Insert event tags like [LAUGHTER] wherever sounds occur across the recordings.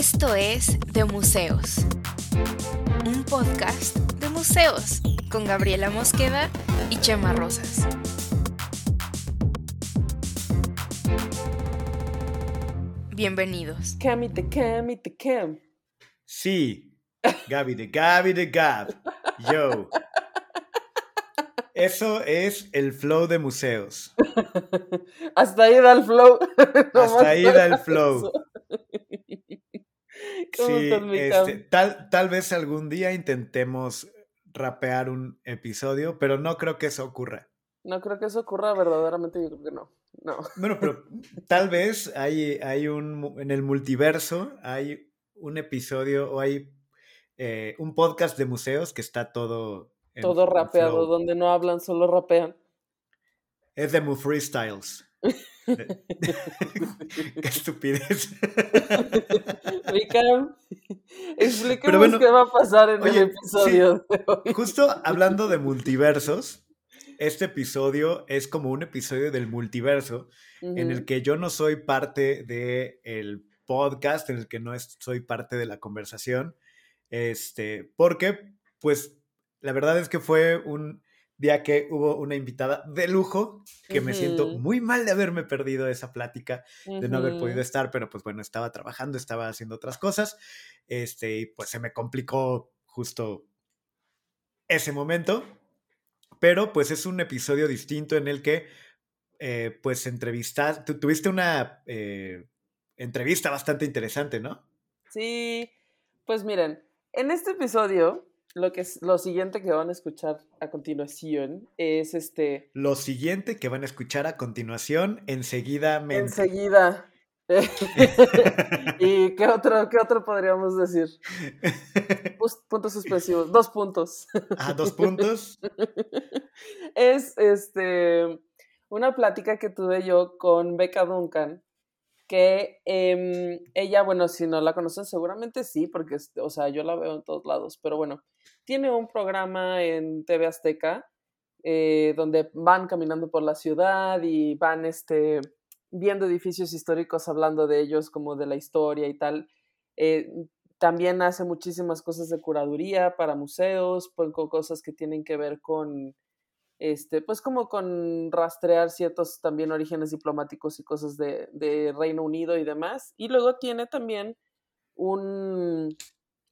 Esto es De Museos, un podcast de museos con Gabriela Mosqueda y Chema Rosas. Bienvenidos. Cami de Cami de Cam. Sí, Gaby de Gaby de Gab. Yo. Eso es el flow de museos. [LAUGHS] Hasta ahí da el flow. [LAUGHS] Hasta ahí da el flow. [LAUGHS] [LAUGHS] ¿Cómo Sí, estás, mi este, tal, tal vez algún día intentemos rapear un episodio, pero no creo que eso ocurra. No creo que eso ocurra verdaderamente, yo creo que no. No. Bueno, pero [LAUGHS] tal vez hay, hay un, en el multiverso hay un episodio o hay eh, un podcast de museos que está todo en- Todo rapeado, donde no hablan, solo rapean. Es de Mu Freestyles. [LAUGHS] Qué estupidez. [LAUGHS] Explíquenos bueno, qué va a pasar en oye, el episodio de hoy. Justo hablando de multiversos, este episodio es como un episodio del multiverso en el que yo no soy parte del podcast, en el que no soy parte de la conversación, este, porque pues la verdad es que fue un día que hubo una invitada de lujo, que me siento muy mal de haberme perdido esa plática, de no haber podido estar, pero pues bueno, estaba trabajando, estaba haciendo otras cosas, este, y pues se me complicó justo ese momento, pero pues es un episodio distinto en el que eh, pues entrevistas, tu- tuviste una eh, entrevista bastante interesante, ¿no? Sí, pues miren, en este episodio, lo que es lo siguiente que van a escuchar a continuación es este. Lo siguiente que van a escuchar a continuación, enseguida Enseguida. [LAUGHS] ¿Y qué otro, qué otro podríamos decir? Puntos suspensivos, dos puntos. ah, dos puntos. [LAUGHS] Es este una plática que tuve yo con Becca Duncan, que em, ella, bueno, si no la conocen, seguramente sí, porque, o sea, yo la veo en todos lados, pero bueno, tiene un programa en TV Azteca eh, donde van caminando por la ciudad y van este, viendo edificios históricos, hablando de ellos, como de la historia y tal. Eh, también hace muchísimas cosas de curaduría para museos, con cosas que tienen que ver con, este, pues como con rastrear ciertos también orígenes diplomáticos y cosas de, Reino Unido y demás. Y luego tiene también un,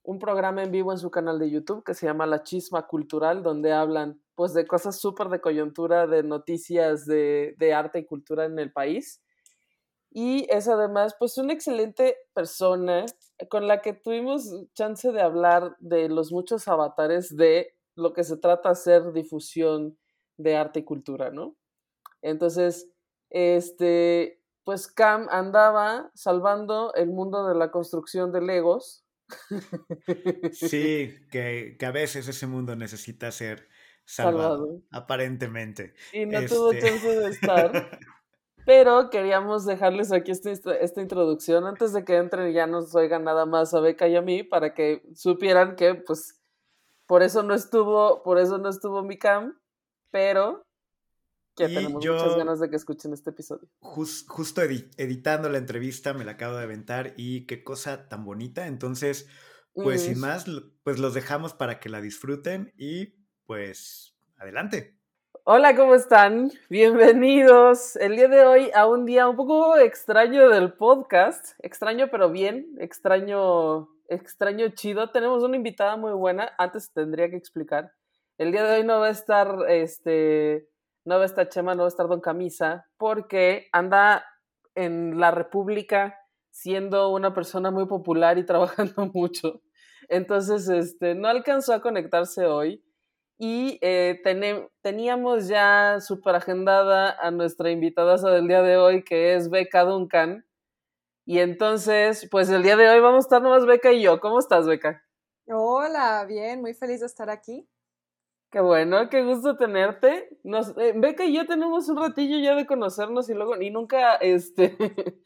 un programa en vivo en su canal de YouTube que se llama La Chisma Cultural, donde hablan pues de cosas súper de coyuntura, de noticias de, de arte y cultura en el país. Y es además pues una excelente persona con la que tuvimos chance de hablar de los muchos avatares de lo que se trata hacer difusión de arte y cultura, ¿no? Entonces, este, pues Cam andaba salvando el mundo de la construcción de Legos. [LAUGHS] Sí, que, que a veces ese mundo necesita ser salvado, Salvado. aparentemente. Y no tuvo Este, chance de estar. [LAUGHS] Pero queríamos dejarles aquí esta, esta- esta introducción antes de que entren y ya nos oigan nada más a Beca y a mí para que supieran que pues por eso no estuvo, por eso no estuvo mi cam, pero que Y tenemos yo- muchas ganas de que escuchen este episodio. Jus- justo edi- editando la entrevista me la acabo de aventar y qué cosa tan bonita. Entonces, pues sin más, pues los dejamos para que la disfruten y pues adelante. Hola, ¿cómo están? Bienvenidos el día de hoy a un día un poco extraño del podcast. Extraño, pero bien. Extraño, extraño chido. Tenemos una invitada muy buena. Antes tendría que explicar. El día de hoy no va a estar, este, no va a estar Chema, no va a estar Don Camisa, porque anda en la República siendo una persona muy popular y [LAUGHS] trabajando mucho. Entonces, este, no alcanzó a conectarse hoy. Y eh, teníamos ya súper agendada a nuestra invitada del día de hoy, que es Beca Duncan. Y entonces, pues el día de hoy vamos a estar nomás Beca y yo. ¿Cómo estás, Beca? Hola, bien, muy feliz de estar aquí. Qué bueno, qué gusto tenerte. Nos, eh, Beca y yo tenemos un ratillo ya de conocernos y luego, y nunca, este, [LAUGHS]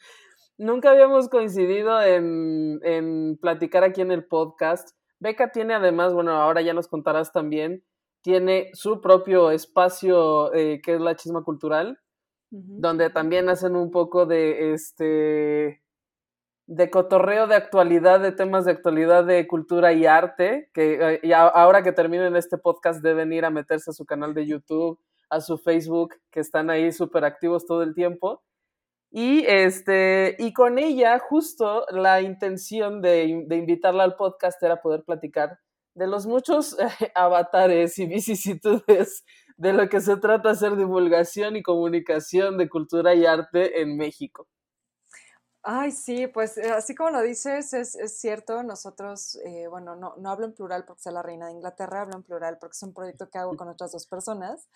nunca habíamos coincidido en, en platicar aquí en el podcast. Beca tiene además, bueno, ahora ya nos contarás también, tiene su propio espacio eh, que es la Chisma Cultural, donde también hacen un poco de este de cotorreo de actualidad, de temas de actualidad de cultura y arte, que eh, ahora que terminen este podcast deben ir a meterse a su canal de YouTube, a su Facebook, que están ahí súper activos todo el tiempo. Y, este, y con ella, justo la intención de, de invitarla al podcast era poder platicar de los muchos [LAUGHS] avatares y vicisitudes de lo que se trata hacer divulgación y comunicación de cultura y arte en México. Ay, sí, pues eh, así como lo dices, es, es cierto, nosotros, eh, bueno, no, no, hablo en plural porque soy la reina de Inglaterra, hablo en plural porque es un proyecto que hago con otras dos personas,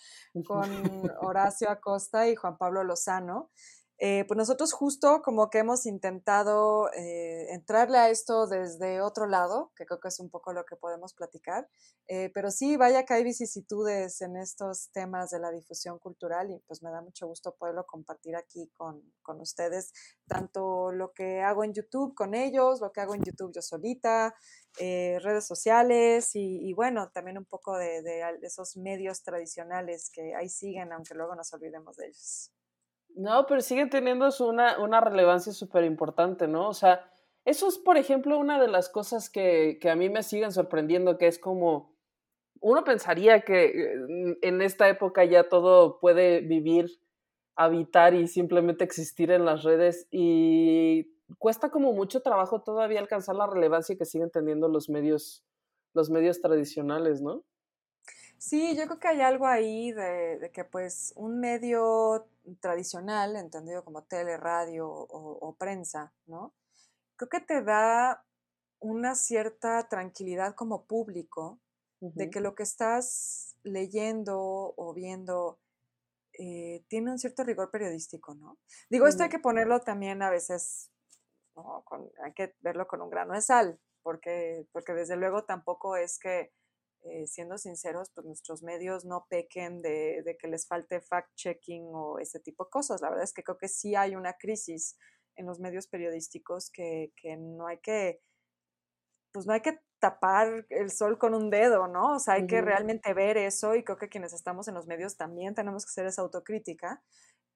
con Horacio Acosta y Juan Pablo Lozano. Eh, pues nosotros justo como que hemos intentado eh, entrarle a esto desde otro lado, que creo que es un poco lo que podemos platicar, eh, pero sí, vaya que hay vicisitudes en estos temas de la difusión cultural y pues me da mucho gusto poderlo compartir aquí con, con ustedes, tanto lo que hago en YouTube con ellos, lo que hago en YouTube yo solita, redes sociales y, y, bueno, también un poco de, de esos medios tradicionales que ahí siguen, aunque luego nos olvidemos de ellos. No, pero sigue teniendo una, una relevancia súper importante, ¿no? O sea, eso es, por ejemplo, una de las cosas que, que, a mí me siguen sorprendiendo, que es como, uno pensaría que mm, en esta época ya todo puede vivir, habitar y simplemente existir en las redes y cuesta como mucho trabajo todavía alcanzar la relevancia que siguen teniendo los medios, los medios tradicionales, ¿no? Sí, yo creo que hay algo ahí de, que pues un medio tradicional, entendido como tele, radio o, prensa, ¿no? Creo que te da una cierta tranquilidad como público de que lo que estás leyendo o viendo eh, tiene un cierto rigor periodístico, ¿no? Digo, esto hay que ponerlo también a veces, hay que verlo con un grano de sal, porque, porque desde luego tampoco es que eh, siendo sinceros, pues nuestros medios no pequen de, que les falte fact-checking o ese tipo de cosas. La verdad es que creo que sí hay una crisis en los medios periodísticos que, no hay que, pues no hay que tapar el sol con un dedo, ¿no? O sea, hay que realmente ver eso y creo que quienes estamos en los medios también tenemos que hacer esa autocrítica.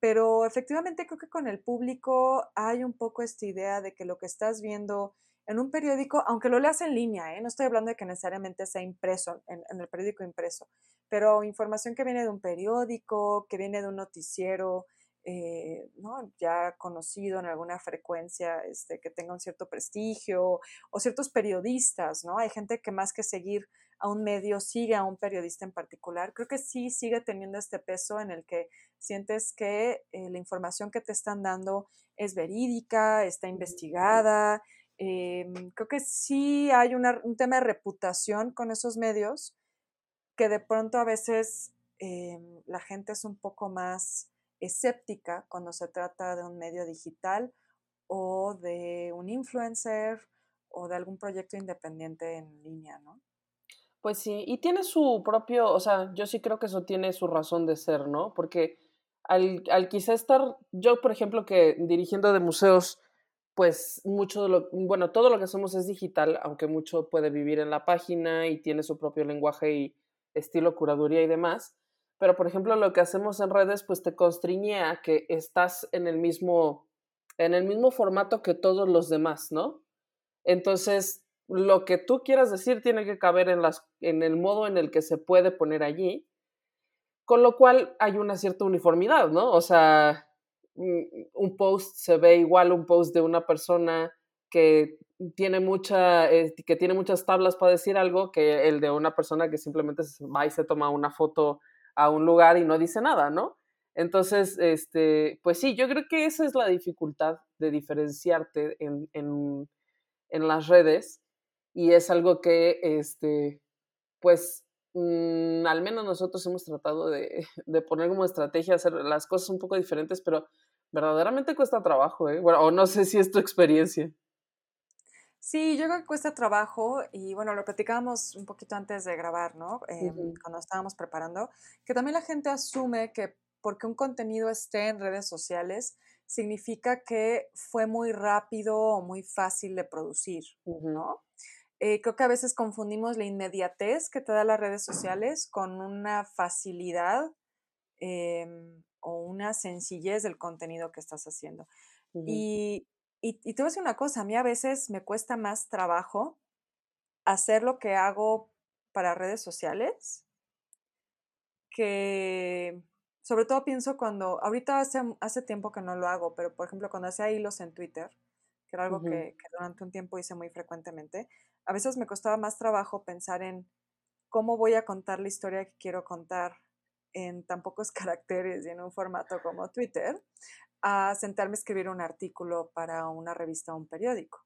Pero efectivamente creo que con el público hay un poco esta idea de que lo que estás viendo en un periódico, aunque lo leas en línea, ¿eh? no estoy hablando de que necesariamente sea impreso, en, el periódico impreso, pero información que viene de un periódico, que viene de un noticiero, eh, ¿no? ya conocido en alguna frecuencia, este, que tenga un cierto prestigio, o ciertos periodistas, ¿no? Hay gente que más que seguir a un medio sigue a un periodista en particular. Creo que sí sigue teniendo este peso en el que sientes que eh, la información que te están dando es verídica, está investigada, Em, creo que sí hay un tema de reputación con esos medios que de pronto a veces em, la gente es un poco más escéptica cuando se trata de un medio digital o de un influencer o de algún proyecto independiente en línea, ¿no? Pues sí, y tiene su propio, o sea, yo sí creo que eso tiene su razón de ser, ¿no? Porque al, al quizá estar, yo por ejemplo que dirigiendo de museos, pues mucho de lo, bueno, todo lo que somos es digital, aunque mucho puede vivir en la página y tiene su propio lenguaje y estilo, curaduría y demás. Pero, por ejemplo, lo que hacemos en redes, pues te constriñe a que estás en el mismo, en el mismo formato que todos los demás, ¿no? Entonces, lo que tú quieras decir tiene que caber en, las, en el modo en el que se puede poner allí, con lo cual hay una cierta uniformidad, ¿no? O sea, un post se ve igual un post de una persona que tiene mucha eh, que tiene muchas tablas para decir algo que el de una persona que simplemente va y se toma una foto a un lugar y no dice nada, ¿no? Entonces, este, pues sí, yo creo que esa es la dificultad de diferenciarte en, en, en las redes y es algo que, este, pues, mm, al menos nosotros hemos tratado de, [LAUGHS] de, poner como estrategia, hacer las cosas un poco diferentes, pero verdaderamente cuesta trabajo, ¿eh? Bueno, o no sé si es tu experiencia. Sí, yo creo que cuesta trabajo y bueno, lo platicábamos un poquito antes de grabar, ¿no? Em, cuando estábamos preparando, que también la gente asume que porque un contenido esté en redes sociales significa que fue muy rápido o muy fácil de producir, ¿no? Eh, creo que a veces confundimos la inmediatez que te da las redes sociales con una facilidad eh, o una sencillez del contenido que estás haciendo. Y y, y te voy a decir una cosa, a mí a veces me cuesta más trabajo hacer lo que hago para redes sociales que sobre todo pienso cuando, ahorita hace, hace tiempo que no lo hago, pero por ejemplo cuando hacía hilos en Twitter, que era algo que, que, durante un tiempo hice muy frecuentemente, a veces me costaba más trabajo pensar en cómo voy a contar la historia que quiero contar en tan pocos [LAUGHS] caracteres y en un formato como Twitter, a sentarme a escribir un artículo para una revista o un periódico.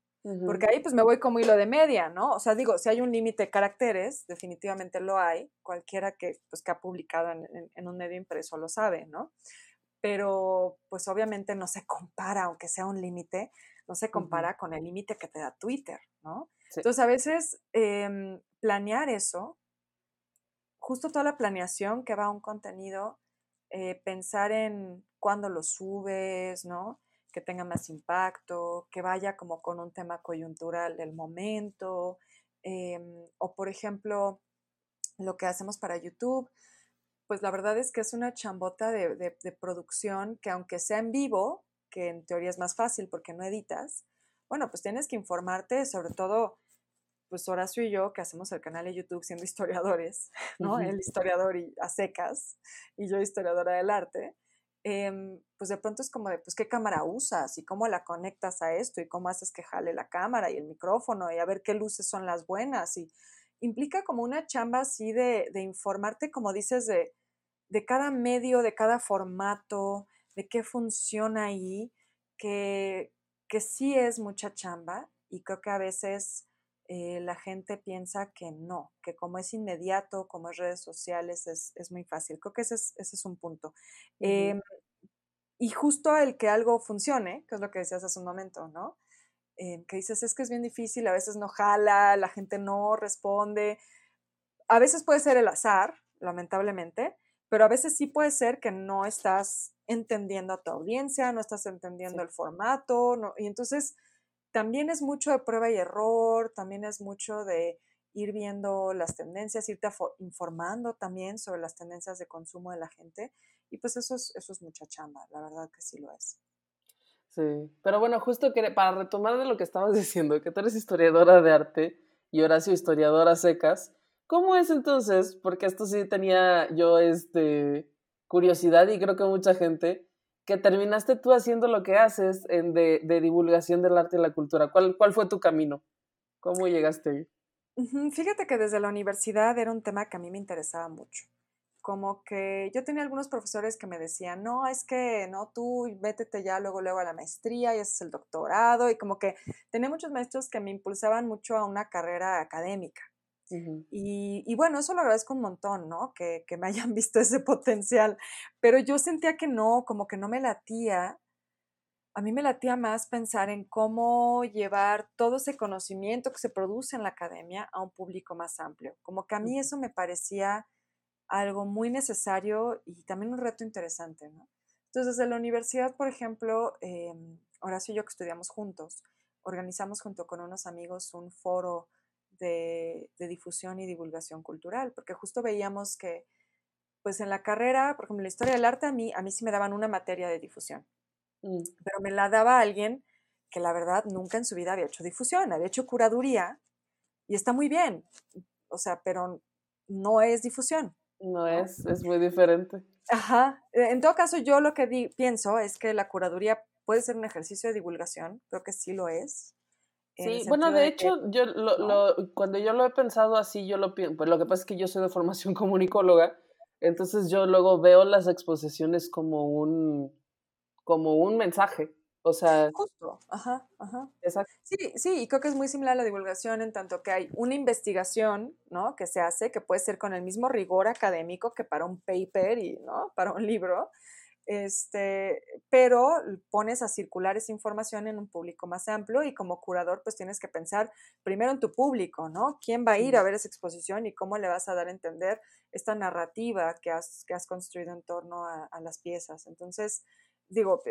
Porque ahí pues me voy como hilo de media, ¿no? O sea, digo, si hay un límite de caracteres, definitivamente lo hay, cualquiera que, pues, que ha publicado en, en, un medio impreso lo sabe, ¿no? Pero pues obviamente no se compara, aunque sea un límite, no se compara con el límite que te da Twitter, ¿no? Entonces a veces eh, planear eso, justo toda la planeación que va a un contenido, eh, pensar en cuándo lo subes, ¿no? que tenga más impacto, que vaya como con un tema coyuntural del momento, eh, o por ejemplo, lo que hacemos para YouTube, pues la verdad es que es una chambota de, producción que aunque sea en vivo, que en teoría es más fácil porque no editas, bueno, pues tienes que informarte, sobre todo, pues Horacio y yo, que hacemos el canal de YouTube siendo historiadores, [LAUGHS] ¿no? Uh -huh. El historiador y a secas, y yo historiadora del arte, eh, pues de pronto es como de, pues, ¿qué cámara usas? ¿Y cómo la conectas a esto? ¿Y cómo haces que jale la cámara y el micrófono? Y a ver qué luces son las buenas. Y implica como una chamba así de, de informarte, como dices, de, de cada medio, de cada formato, de qué funciona ahí, que, que sí es mucha chamba y creo que a veces eh, la gente piensa que no, que como es inmediato, como es redes sociales, es, es muy fácil. Creo que ese es, ese es un punto. Uh -huh. eh, y justo el que algo funcione, que es lo que decías hace un momento, ¿no? Eh, que dices, es que es bien difícil, a veces no jala, la gente no responde. A veces puede ser el azar, lamentablemente, pero a veces sí puede ser que no estás entendiendo a tu audiencia, no estás entendiendo sí. el formato, no, y entonces también es mucho de prueba y error, también es mucho de ir viendo las tendencias, irte informando también sobre las tendencias de consumo de la gente. Y pues eso es, eso es mucha chamba, la verdad que sí lo es. Sí, pero bueno, justo que para retomar de lo que estabas [LAUGHS] diciendo, que tú eres historiadora de arte y Horacio historiadora secas, ¿cómo es entonces? Porque esto sí tenía yo este, curiosidad y creo que mucha gente, que terminaste tú haciendo lo que haces en de, divulgación del arte y la cultura. ¿Cuál, ¿Cuál fue tu camino? ¿Cómo llegaste ahí? Fíjate que desde la universidad era un tema que a mí me interesaba mucho. Como que yo tenía algunos profesores que me decían, no, es que no, tú métete ya luego, luego a la maestría y ese es el doctorado. Y como que tenía muchos maestros que me impulsaban mucho a una carrera académica. Uh -huh. y, y, bueno, eso lo agradezco un montón, ¿no? Que, que me hayan [LAUGHS] visto ese potencial. Pero yo sentía que no, como que no me latía a mí me latía más pensar en cómo llevar todo ese conocimiento que se produce en la academia a un público más amplio. Como que a mí eso me parecía algo muy necesario y también un reto interesante, ¿no? Entonces, desde la universidad, por ejemplo, eh, Horacio y yo que estudiamos juntos, organizamos junto con unos amigos un foro de, de difusión y divulgación cultural, porque justo veíamos que, pues en la carrera, por ejemplo, en la historia del arte, a mí, a mí sí me daban una materia de difusión Mm. pero me la daba alguien que la verdad nunca en su vida había hecho difusión, había hecho curaduría y está muy bien, o sea, pero no es difusión. No, es, es muy diferente. Ajá, e, en todo caso yo lo que di, pienso es que la curaduría puede ser un ejercicio de divulgación, creo que sí lo es. Sí, bueno, de, de hecho, que, yo lo, ¿no? lo, cuando yo lo he pensado así, yo lo pienso, pues lo que pasa es que yo soy de formación [LAUGHS] comunicóloga, entonces yo luego veo las exposiciones como un, como un mensaje. O sea. Justo, ajá, ajá. Exacto. Sí, sí, y creo que es muy similar a la divulgación en tanto que hay una investigación, ¿no? Que se hace, que puede ser con el mismo rigor académico que para un paper y, ¿no? Para un libro. Este, pero pones a circular esa información en un público más amplio y como curador pues tienes que pensar primero en tu público, ¿no? ¿Quién va a ir a ver esa exposición y cómo le vas a dar a entender esta narrativa que has, que has construido en torno a, a las piezas? Entonces, digo,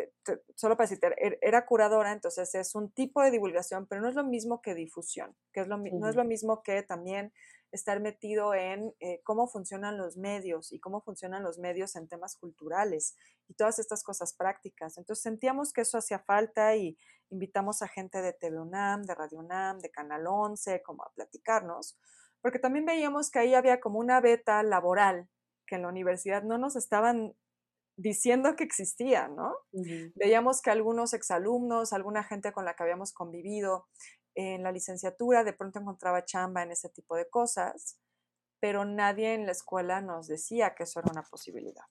solo para citar, er, era curadora, entonces es un tipo de divulgación, pero no es lo mismo que difusión, que es lo, no es lo mismo que también estar metido en eh, cómo funcionan los medios y cómo funcionan los medios en temas culturales y todas estas cosas prácticas. Entonces sentíamos que eso hacía falta y invitamos a gente de TV UNAM, de Radio UNAM, de Canal 11, como a platicarnos, porque también veíamos que ahí había como una beta laboral que en la universidad no nos estaban diciendo que existía, ¿no? Veíamos que algunos exalumnos, alguna gente con la que habíamos convivido en la licenciatura, de pronto encontraba chamba en ese tipo de cosas, pero nadie en la escuela nos decía que eso era una posibilidad.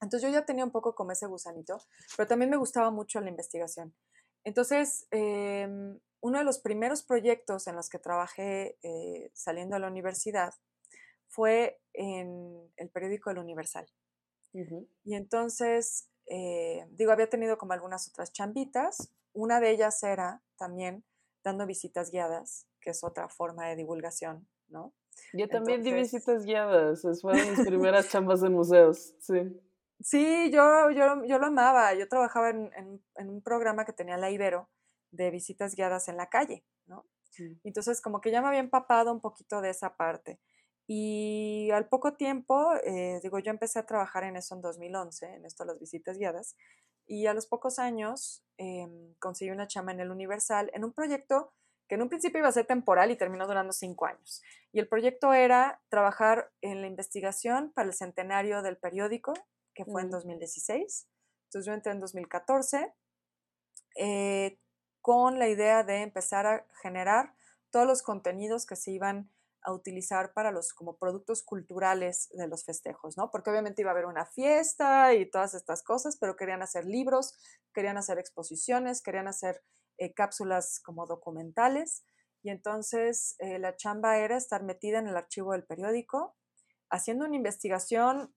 Entonces yo ya tenía un poco como ese gusanito, pero también me gustaba mucho la investigación. Entonces, em, uno de los primeros proyectos en los que trabajé eh, saliendo de la universidad fue en el periódico El Universal. Y entonces, eh, digo, había tenido como algunas otras chambitas. Una de ellas era también dando visitas guiadas, que es otra forma de divulgación, ¿no? Yo también di visitas guiadas, fueron mis primeras [LAUGHS] chambas de museos, sí. Sí, yo, yo, yo lo amaba. Yo trabajaba en, en, un programa que tenía la Ibero de visitas guiadas en la calle, ¿no? Entonces, como que ya me había empapado un poquito de esa parte. Y al poco tiempo, eh, digo, yo empecé a trabajar en eso en 2011, en esto de las visitas guiadas, y a los pocos años em, conseguí una chama en el Universal en un proyecto que en un principio iba a ser temporal y terminó durando cinco años. Y el proyecto era trabajar en la investigación para el centenario del periódico, que fue en 2016. Mm. Entonces yo entré en 2014 eh, con la idea de empezar a generar todos los contenidos que se iban a utilizar para los como productos culturales de los festejos, ¿no? Porque obviamente iba a haber una fiesta y todas estas cosas, pero querían hacer libros, querían hacer exposiciones, querían hacer eh, cápsulas como documentales. Y entonces eh, la chamba era estar metida en el archivo del periódico, haciendo una investigación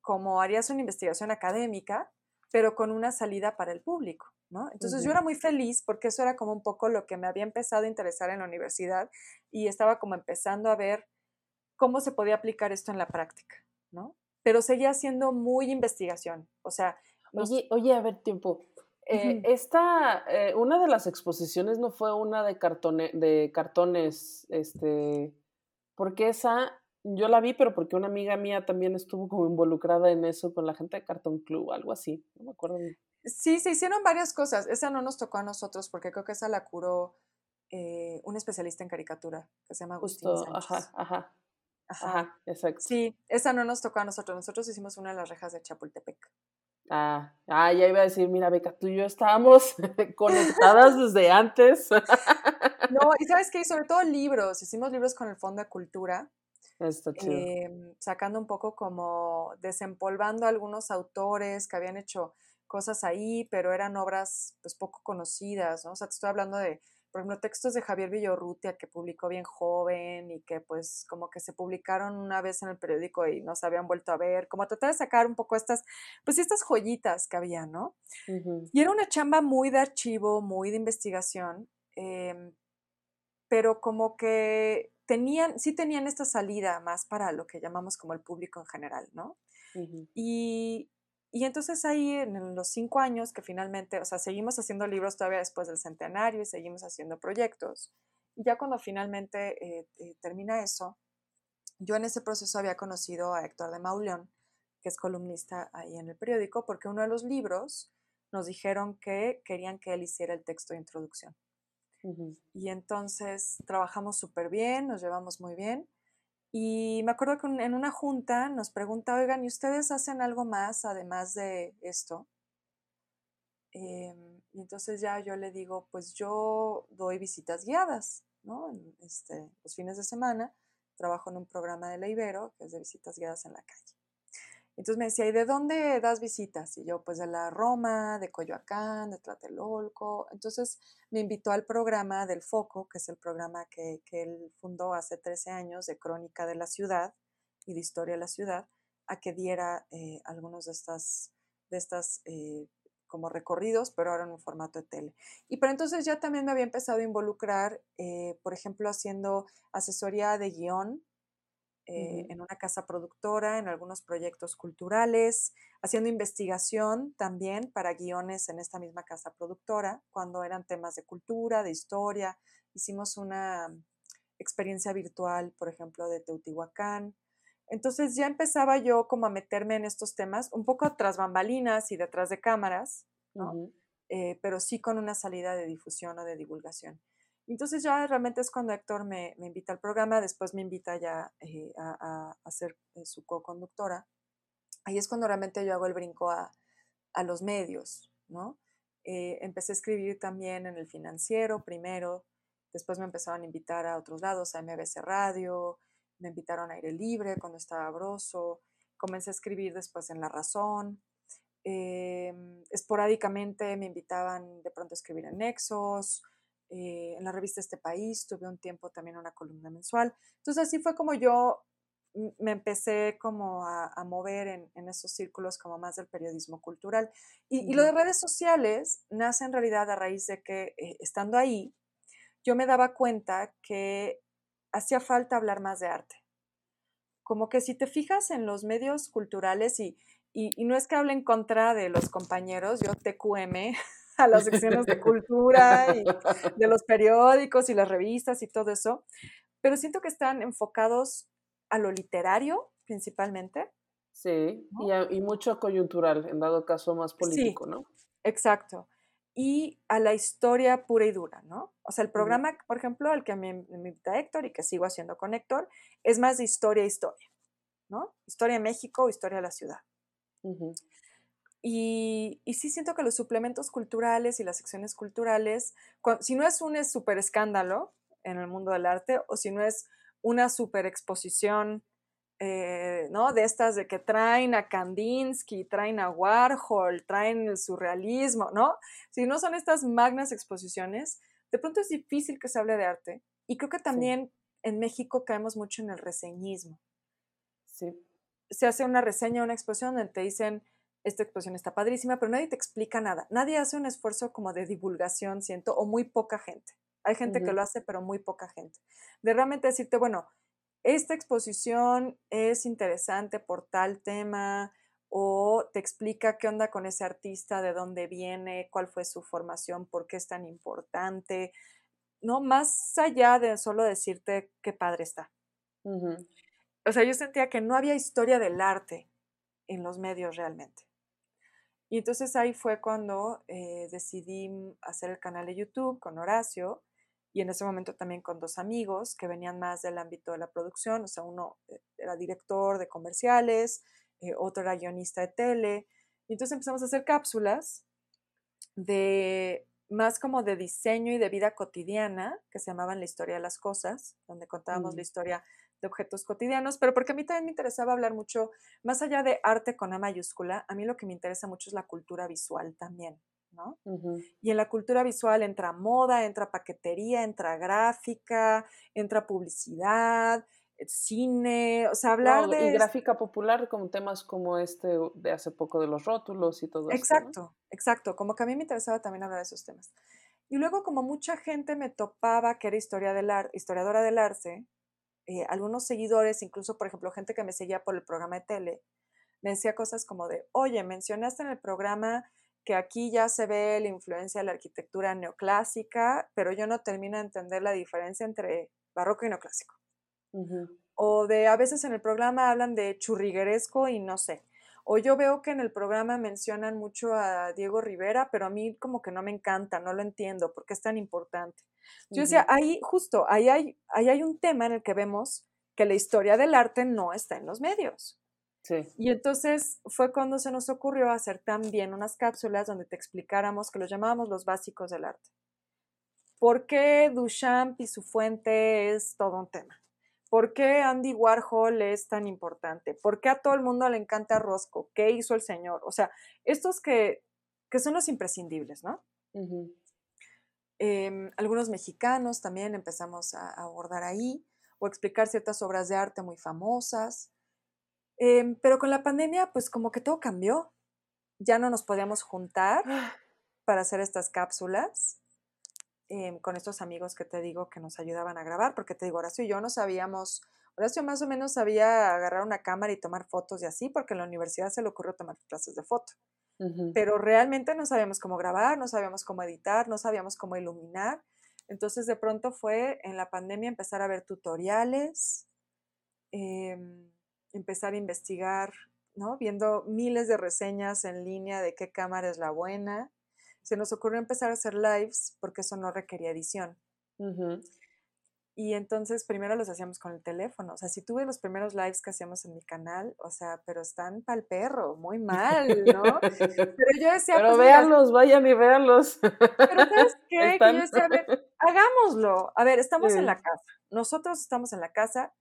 como harías una investigación académica, pero con una salida para el público. Entonces yo era muy feliz porque eso era como un poco lo que me había empezado a interesar en la universidad y estaba como empezando a ver cómo se podía aplicar esto en la práctica, ¿no? Pero seguía siendo muy investigación, o sea... Oye, oye, a ver, tiempo. Eh, esta, eh, una de las exposiciones no fue una de, cartone, de cartones, este, porque esa yo la vi, pero porque una amiga mía también estuvo como involucrada en eso con la gente de Cartón Club, algo así, no me acuerdo. Sí, se hicieron varias cosas. Esa no nos tocó a nosotros porque creo que esa la curó eh, un especialista en caricatura que se llama Agustín Ajá, ajá. Ajá. exacto. Sí, esa no nos tocó a nosotros. Nosotros hicimos una de las rejas de Chapultepec. Ah, ah, ya iba a decir, mira, Beca, tú y yo estábamos [LAUGHS] conectadas desde antes. [LAUGHS] no, y sabes qué, sobre todo libros. Hicimos libros con el Fondo de Cultura. Está chido. Em, sacando un poco como desempolvando algunos autores que habían hecho cosas ahí, pero eran obras pues poco conocidas, ¿no? O sea, te estoy hablando de, por ejemplo, textos de Javier Villorrutia que publicó bien joven y que pues como que se publicaron una vez en el periódico y no se habían vuelto a ver, como tratar de sacar un poco estas, pues estas joyitas que había, ¿no? Y era una chamba muy de archivo, muy de investigación, em, pero como que tenían, sí tenían esta salida más para lo que llamamos como el público en general, ¿no? y, y entonces ahí en los cinco años que finalmente, o sea, seguimos haciendo libros todavía después del centenario y seguimos haciendo proyectos. Y ya cuando finalmente eh, eh, termina eso, yo en ese proceso había conocido a Héctor de Mauleón, que es columnista ahí en el periódico, porque uno de los libros nos dijeron que querían que él hiciera el texto de introducción. Y entonces trabajamos súper bien, nos llevamos muy bien. Y me acuerdo que en una junta nos pregunta, oigan, ¿y ustedes hacen algo más además de esto? Em, y entonces ya yo le digo, pues yo doy visitas guiadas, ¿no? Este, los fines de semana trabajo en un programa de la que es de visitas guiadas en la calle. Entonces me decía, ¿y de dónde das visitas? Y yo, pues de la Roma, de Coyoacán, de Tlatelolco. Entonces me invitó al programa del Foco, que es el programa que, él fundó hace 13 años de crónica de la ciudad y de historia de la ciudad, a que diera eh, algunos de estas, de estas eh, como recorridos, pero ahora en un formato de tele. Y pero entonces ya también me había empezado a involucrar, eh, por ejemplo, haciendo asesoría de guion eh, en una casa productora, en algunos proyectos culturales, haciendo investigación también para guiones en esta misma casa productora, cuando eran temas de cultura, de historia. Hicimos una, experiencia virtual, por ejemplo, de Teotihuacán. Entonces ya empezaba yo como a meterme en estos temas, un poco tras bambalinas y detrás de cámaras, ¿no? Eh, pero sí con una salida de difusión o de divulgación. Entonces ya realmente es cuando Héctor me, me invita al programa, después me invita ya eh, a, a, ser eh, su co-conductora. Ahí es cuando realmente yo hago el brinco a, a los medios, ¿no? empecé a escribir también en el financiero primero, después me empezaron a invitar a otros lados, a MBC Radio, me invitaron a Aire Libre cuando estaba Broso, comencé a escribir después en La Razón, em, esporádicamente me invitaban de pronto a escribir en Nexos, eh, en la revista Este País, tuve un tiempo también una columna mensual. Entonces así fue como yo me empecé como a, mover en, esos círculos como más del periodismo cultural. Y, lo de redes sociales nace en realidad a raíz de que eh, estando ahí, yo me daba cuenta que hacía falta hablar más de arte. Como que si te fijas en los medios culturales y, y, no es que hable en contra de los compañeros, yo TQM [LAUGHS] [LAUGHS] a las secciones de cultura y de los periódicos y las revistas y todo eso, pero siento que están enfocados a lo literario principalmente. Sí, y, mucho coyuntural, en dado caso más político, ¿no? Exacto y a la historia pura y dura, ¿no? O sea, el programa, por ejemplo, el que me, invita Héctor y que sigo haciendo con Héctor, es más de historia a historia, ¿no? Historia de México, historia de la ciudad. Y, y, sí siento que los suplementos culturales y las secciones culturales, si no es un súper escándalo en el mundo del arte o si no es una super exposición eh, ¿no? De estas de que traen a Kandinsky, traen a Warhol, traen el surrealismo, ¿no? Si no son estas magnas exposiciones, de pronto es difícil que se hable de arte. Y creo que también en México caemos mucho en el reseñismo. Sí. Se hace una reseña, una exposición donde te dicen, esta exposición está padrísima, pero nadie te explica nada. Nadie hace un esfuerzo como de divulgación, siento, o muy poca gente. Hay gente que lo hace, pero muy poca gente. De realmente decirte, bueno, esta exposición es interesante por tal tema o te explica qué onda con ese artista, de dónde viene, cuál fue su formación, por qué es tan importante, ¿no? Más allá de solo decirte qué padre está. O sea, yo sentía que no había historia del arte en los medios realmente. Y entonces ahí fue cuando eh, decidí hacer el canal de YouTube con Horacio y en ese momento también con dos amigos que venían más del ámbito de la producción, o sea, uno eh, era director de comerciales, eh, otro era guionista de tele, y entonces empezamos a hacer cápsulas de más como de diseño y de vida cotidiana, que se llamaban La historia de las cosas, donde contábamos la mm. historia de objetos cotidianos, pero porque a mí también me interesaba hablar mucho, más allá de arte con A mayúscula, a mí lo que me interesa mucho es la cultura visual también. Y en la cultura visual entra moda, entra paquetería, entra gráfica, entra publicidad, eh, cine, o sea, hablar de... Y gráfica popular con temas como este de hace poco de los rótulos y todo eso. Exacto, exacto, como que a mí me interesaba también hablar de esos temas. Y luego como mucha gente me topaba que era historia del historiadora del arte, eh, algunos seguidores, incluso por ejemplo gente que me seguía por el programa de tele, me decía cosas como de, oye, mencionaste en el programa que aquí ya se ve la influencia de la arquitectura neoclásica, pero yo no termino de entender la diferencia entre barroco y neoclásico. O de a veces en el programa hablan de churrigueresco y no sé. O yo veo que en el programa mencionan mucho a Diego Rivera, pero a mí como que no me encanta, no lo entiendo, porque es tan importante. Yo decía, ahí justo, ahí hay, ahí hay un tema en el que vemos que la historia del arte no está en los medios. Y entonces fue cuando se nos ocurrió hacer también unas cápsulas donde te explicáramos que los llamábamos los básicos del arte. ¿Por qué Duchamp y su fuente es todo un tema? ¿Por qué Andy Warhol es tan importante? ¿Por qué a todo el mundo le encanta Roscoe? ¿Qué hizo el señor? O sea, estos que, que son los imprescindibles, ¿no? Em, algunos mexicanos también empezamos a abordar ahí, o explicar ciertas obras de arte muy famosas. Em, pero con la pandemia, pues como que todo cambió. Ya no nos podíamos juntar [GASPS] para hacer estas cápsulas em, con estos amigos que te digo que nos ayudaban a grabar, porque te digo, Horacio y yo no sabíamos, Horacio más o menos sabía agarrar una cámara y tomar fotos y así, porque en la universidad se le ocurrió tomar clases de foto. Pero realmente no sabíamos cómo grabar, no sabíamos cómo editar, no sabíamos cómo iluminar. Entonces de pronto fue en la pandemia empezar a ver tutoriales, em, empezar a investigar, ¿no? Viendo miles de reseñas en línea de qué cámara es la buena. Se nos ocurrió empezar a hacer lives porque eso no requería edición. Y entonces primero los hacíamos con el teléfono. O sea, si tuve los primeros lives que hacíamos en mi canal, o sea, pero están pa'l perro, muy mal, ¿no? [LAUGHS] Pero yo decía. Pero pues, véanlos, vayan y véanlos. Pero ¿sabes [LAUGHS] qué? Que yo decía, a ver, hagámoslo. A ver, estamos en la casa. Nosotros estamos en la casa.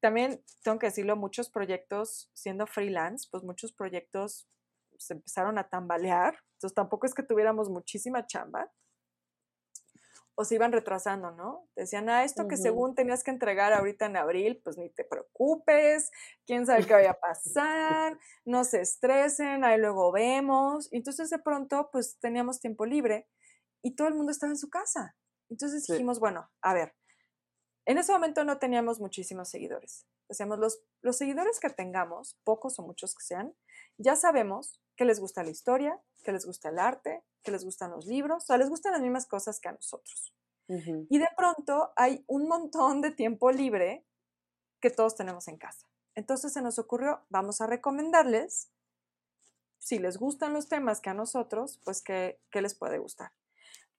También tengo que decirlo, muchos proyectos, siendo freelance, pues muchos proyectos se empezaron a tambalear. Entonces tampoco es que tuviéramos muchísima chamba o se iban retrasando, ¿no? decían, ah, esto que según tenías que entregar ahorita en abril, pues ni te preocupes, quién sabe qué vaya a pasar, no se estresen, ahí luego vemos. Y entonces de pronto, pues teníamos tiempo libre y todo el mundo estaba en su casa. Entonces dijimos, bueno, a ver, en ese momento no teníamos muchísimos seguidores. Decíamos, los, los seguidores que tengamos, pocos o muchos que sean, ya sabemos que les gusta la historia, que les gusta el arte, que les gustan los libros, o sea, les gustan las mismas cosas que a nosotros. Y de pronto hay un montón de tiempo libre que todos tenemos en casa. Entonces se nos ocurrió, vamos a recomendarles, si les gustan los temas que a nosotros, pues qué, les puede gustar.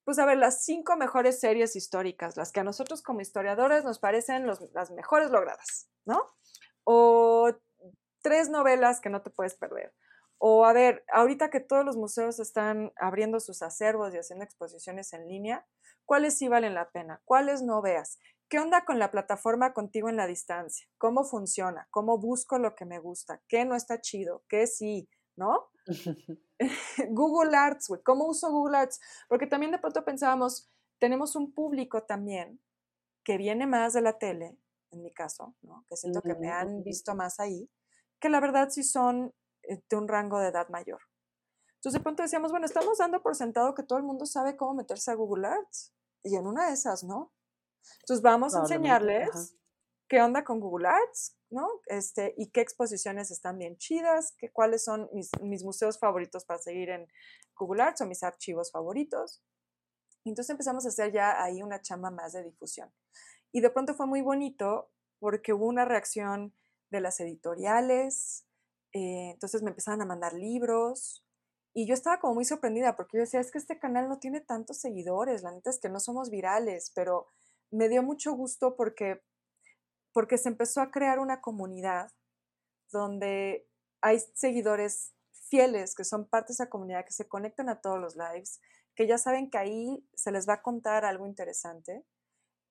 Pues a ver, las cinco mejores series históricas, las que a nosotros como historiadores nos parecen las mejores logradas, ¿no? O tres novelas que no te puedes perder. O a ver, ahorita que todos los museos están abriendo sus acervos y haciendo exposiciones en línea, ¿cuáles sí valen la pena? ¿Cuáles no veas? ¿Qué onda con la plataforma contigo en la distancia? ¿Cómo funciona? ¿Cómo busco lo que me gusta? ¿Qué no está chido? ¿Qué sí? ¿No? [LAUGHS] [LAUGHS] Google Arts, güey. ¿Cómo uso Google Arts? Porque también de pronto pensábamos, tenemos un público también que viene más de la tele, en mi caso, ¿no? Que siento que me han visto más ahí, que la verdad sí son de un rango de edad mayor. Entonces de pronto decíamos, bueno, estamos dando por sentado que todo el mundo sabe cómo meterse a Google Arts. Y en una de esas, ¿no? Entonces vamos a enseñarles qué onda con Google Arts, ¿no? Este, y qué exposiciones están bien chidas, que, cuáles son mis, mis museos favoritos para seguir en Google Arts o mis archivos favoritos. Y entonces empezamos a hacer ya ahí una chamba más de difusión. Y de pronto fue muy bonito porque hubo una reacción de las editoriales, eh, entonces me empezaron a mandar libros y yo estaba como muy sorprendida porque yo decía, es que este canal no tiene tantos seguidores, la neta es que no somos virales, pero me dio mucho gusto porque, porque se empezó a crear una comunidad donde hay seguidores fieles que son parte de esa comunidad, que se conectan a todos los lives, que ya saben que ahí se les va a contar algo interesante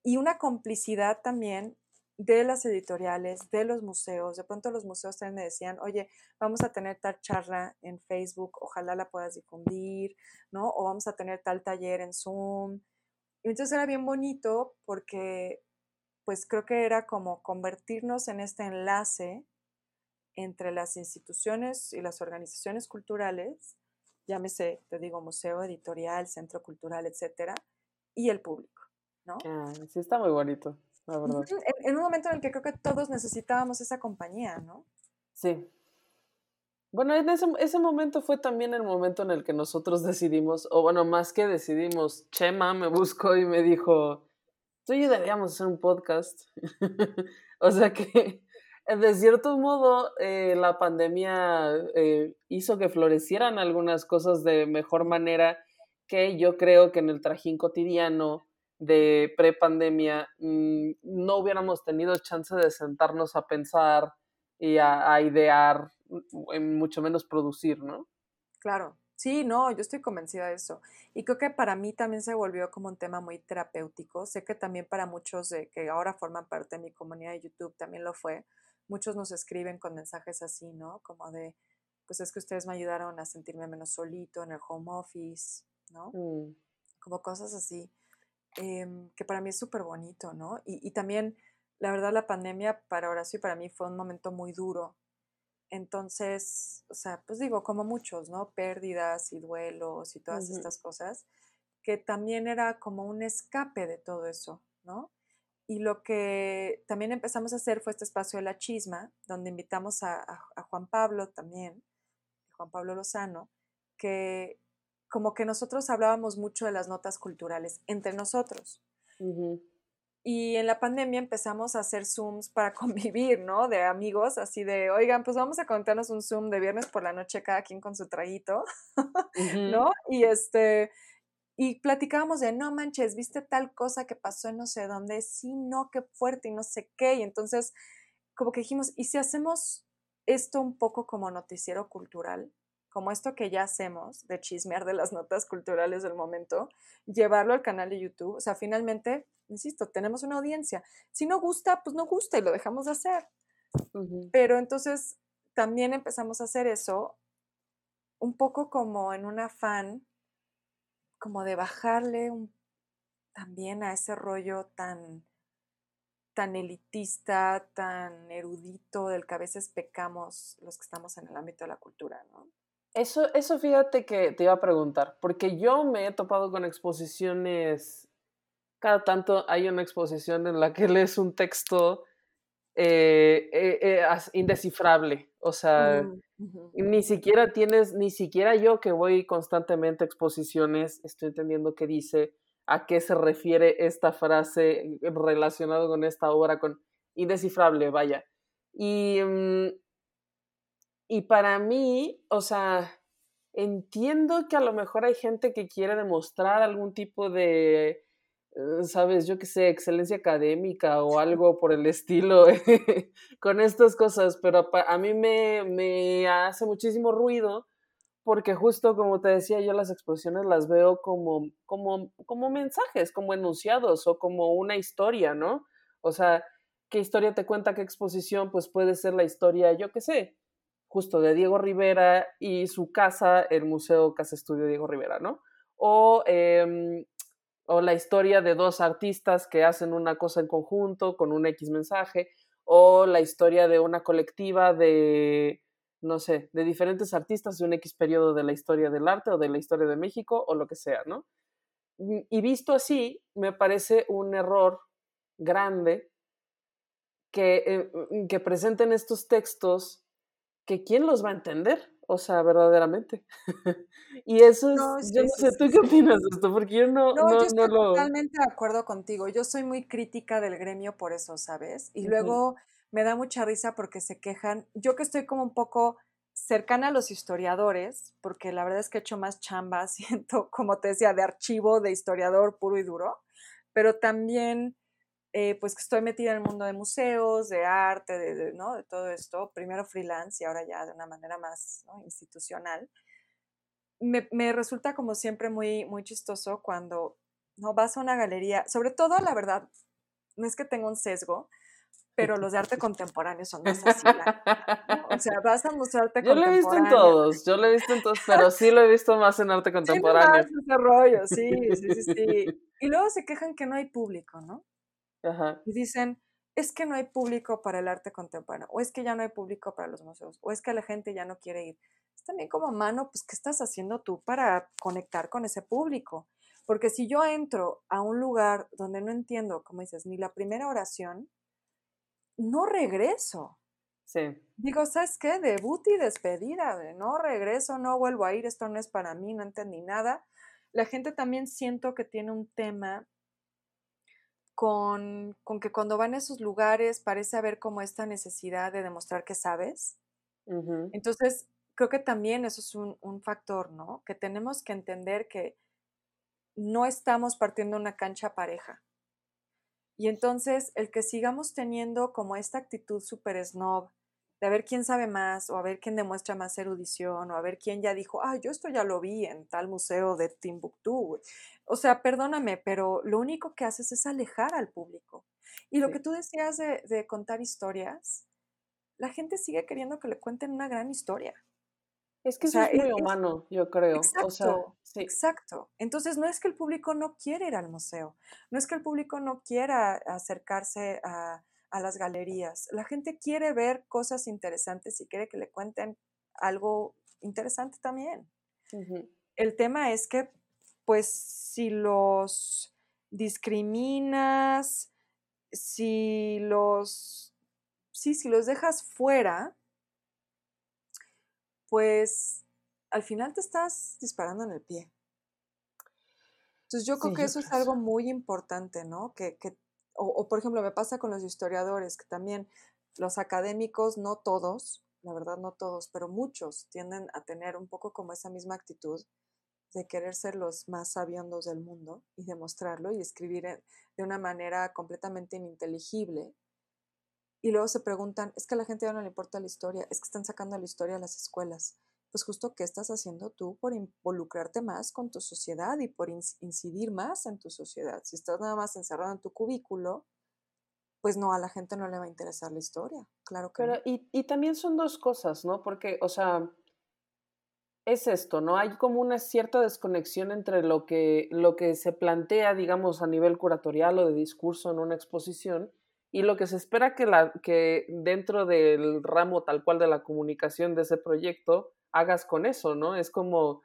y una complicidad también de las editoriales, de los museos. De pronto los museos también me decían, oye, vamos a tener tal charla en Facebook, ojalá la puedas difundir, ¿no? O vamos a tener tal taller en Zoom. Y entonces era bien bonito porque pues creo que era como convertirnos en este enlace entre las instituciones y las organizaciones culturales, llámese, te digo, museo, editorial, centro cultural, etcétera, y el público, ¿no? Ah, sí, está muy bonito. En, un momento en el que creo que todos necesitábamos esa compañía, ¿no? Sí. Bueno, en ese, ese, momento fue también el momento en el que nosotros decidimos, o bueno, más que decidimos, Chema me buscó y me dijo, tú y yo deberíamos hacer un podcast. [LAUGHS] o sea que, de cierto modo, eh, la pandemia eh, hizo que florecieran algunas cosas de mejor manera que yo creo que en el trajín cotidiano de prepandemia, mm, no hubiéramos tenido chance de sentarnos a pensar y a, idear, mm, mucho menos producir, ¿no? Claro, sí, no, yo estoy convencida de eso. Y creo que para mí también se volvió como un tema muy terapéutico. Sé que también para muchos de que ahora forman parte de mi comunidad de YouTube también lo fue. Muchos nos escriben con mensajes así, ¿no? Como de, pues es que ustedes me ayudaron a sentirme menos solito en el home office, ¿no? Mm. Como cosas así. Em, que para mí es súper bonito, ¿no? Y, también, la verdad, la pandemia para Horacio y para mí fue un momento muy duro. Entonces, o sea, pues digo, como muchos, ¿no? Pérdidas y duelos y todas estas cosas, que también era como un escape de todo eso, ¿no? Y lo que también empezamos a hacer fue este espacio de la chisma, donde invitamos a, a Juan Pablo también, Juan Pablo Lozano, que como que nosotros hablábamos mucho de las notas culturales entre nosotros. Y en la pandemia empezamos a hacer Zooms para [LAUGHS] convivir, ¿no? De amigos, así de, oigan, pues vamos a contarnos un Zoom de viernes por la noche, cada quien con su traguito, [LAUGHS] ¿no? Y este, y platicábamos de, no manches, viste tal cosa que pasó en no sé dónde, sí, no, qué fuerte y no sé qué. Y entonces, como que dijimos, ¿y si hacemos esto un poco como noticiero cultural? Como esto que ya hacemos, de chismear de las notas culturales del momento, llevarlo al canal de YouTube. O sea, finalmente, insisto, tenemos una audiencia. Si no gusta, pues no gusta y lo dejamos de hacer. Pero entonces también empezamos a hacer eso un poco como en un afán, como de bajarle también a ese rollo tan tan elitista, tan erudito del que a veces pecamos los que estamos en el ámbito de la cultura, ¿no? Eso, eso fíjate que te iba a preguntar, porque yo me he topado con exposiciones, cada tanto hay una exposición en la que [LAUGHS] lees un texto eh, eh, eh, indescifrable, o sea, mm, ni siquiera tienes, ni siquiera yo que voy constantemente a exposiciones, estoy entendiendo qué dice, a qué se refiere esta frase relacionado con esta obra, con indescifrable, vaya. Y mm, y para mí, o sea, entiendo que a lo mejor hay gente que quiere demostrar algún tipo de, eh, sabes, yo qué sé, excelencia académica o algo por el estilo [LAUGHS] con estas cosas, pero a mí me, me hace muchísimo ruido porque justo como te decía yo las exposiciones las veo como, como, como mensajes, como enunciados o como una historia, ¿no? O sea, ¿qué historia te cuenta qué exposición? Pues puede ser la historia, yo qué sé, justo de Diego Rivera y su casa, el Museo Casa Estudio Diego Rivera, ¿no? O, em, o la historia de dos artistas que hacen una cosa en conjunto con un X mensaje, o la historia de una colectiva de, no sé, de diferentes artistas de un X periodo de la historia del arte o de la historia de México o lo que sea, ¿no? Y visto así, me parece un error grande que, eh, que presenten estos textos que quién los va a entender, o sea, verdaderamente. [LAUGHS] y eso es, yo no sé, ¿tú qué opinas de esto? Porque yo no, no, yo estoy totalmente de acuerdo contigo. Yo soy muy crítica del gremio por eso, ¿sabes? Y luego me da mucha risa porque se quejan. Yo que estoy como un poco cercana a los historiadores, porque la verdad es que he hecho más chamba, [LAUGHS] siento, como te decía, de archivo, de historiador puro y duro, pero también eh, pues que estoy metida en el mundo de museos, de arte, de, ¿no? de todo esto, primero freelance y ahora ya de una manera más institucional, me, me, resulta como siempre muy, muy chistoso cuando no vas a una galería, sobre todo la verdad, no es que tenga un sesgo, pero los de arte [LAUGHS] contemporáneo son más así. O sea, vas a mostrar arte yo contemporáneo. Yo lo he visto en todos, yo lo he visto en todos, pero sí lo he visto más en arte contemporáneo. Sí, ese rollo, sí, sí, sí, [LAUGHS] sí. Y luego se quejan que no hay público, ¿no? Y dicen, es que no hay público para el arte contemporáneo, o es que ya no hay público para los museos, o es que la gente ya no quiere ir. Es también como mano, pues, ¿qué estás haciendo tú para conectar con ese público? Porque si yo entro a un lugar donde no entiendo, como dices, ni la primera oración, no regreso. Sí. Digo, ¿sabes qué? Debut y despedida, no regreso, no vuelvo a ir, esto no es para mí, no entendí nada. La gente también siento que tiene un tema con, que cuando van a esos lugares parece haber como esta necesidad de demostrar que sabes. Entonces, creo que también eso es un, un, factor, ¿no? Que tenemos que entender que no estamos partiendo una cancha pareja. Y entonces, el que sigamos teniendo como esta actitud súper snob, de a ver quién sabe más, o a ver quién demuestra más erudición, o a ver quién ya dijo, ah, yo esto ya lo vi en tal museo de Timbuktu. O sea, perdóname, pero lo único que haces es alejar al público. Y lo que tú decías de, contar historias, la gente sigue queriendo que le cuenten una gran historia. Es que eso es muy humano, yo creo. Exacto, exacto. Entonces no es que el público no quiera ir al museo, no es que el público no quiera acercarse a, a las galerías. La gente quiere ver cosas interesantes y quiere que le cuenten algo interesante también. El tema es que, pues, si los discriminas, si los, sí, si los dejas fuera, pues al final te estás disparando en el pie. Entonces yo creo Sí, que eso es algo muy importante, ¿no? Que, que o, por ejemplo, me pasa con los historiadores, que también los académicos, no todos, la verdad no todos, pero muchos tienden a tener un poco como esa misma actitud de querer ser los más sabiondos del mundo y demostrarlo y escribir de una manera completamente ininteligible. Y luego se preguntan, es que a la gente ya no le importa la historia, es que están sacando la historia a las escuelas. Pues justo, ¿qué estás haciendo tú por involucrarte más con tu sociedad y por incidir más en tu sociedad? Si estás nada más encerrado en tu cubículo, pues no, a la gente no le va a interesar la historia, claro que Pero, no. y, y también son dos cosas, ¿no? Porque, o sea, es esto, ¿no? Hay como una cierta desconexión entre lo que, lo que se plantea, digamos, a nivel curatorial o de discurso en una exposición y lo que se espera que, la, que dentro del ramo tal cual de la comunicación de ese proyecto hagas con eso, ¿no? Es como,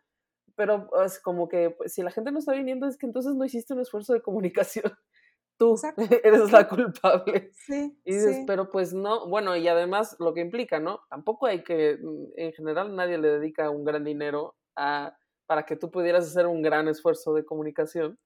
pero es como que pues, si la gente no está viniendo es que entonces no hiciste un esfuerzo de comunicación. [LAUGHS] Tú Exacto. [LAUGHS] eres la culpable. Sí, Y dices, sí. pero pues no, bueno, y además lo que implica, ¿no? Tampoco hay que, mm, en general nadie le dedica un gran dinero a, para que tú pudieras hacer un gran esfuerzo de comunicación.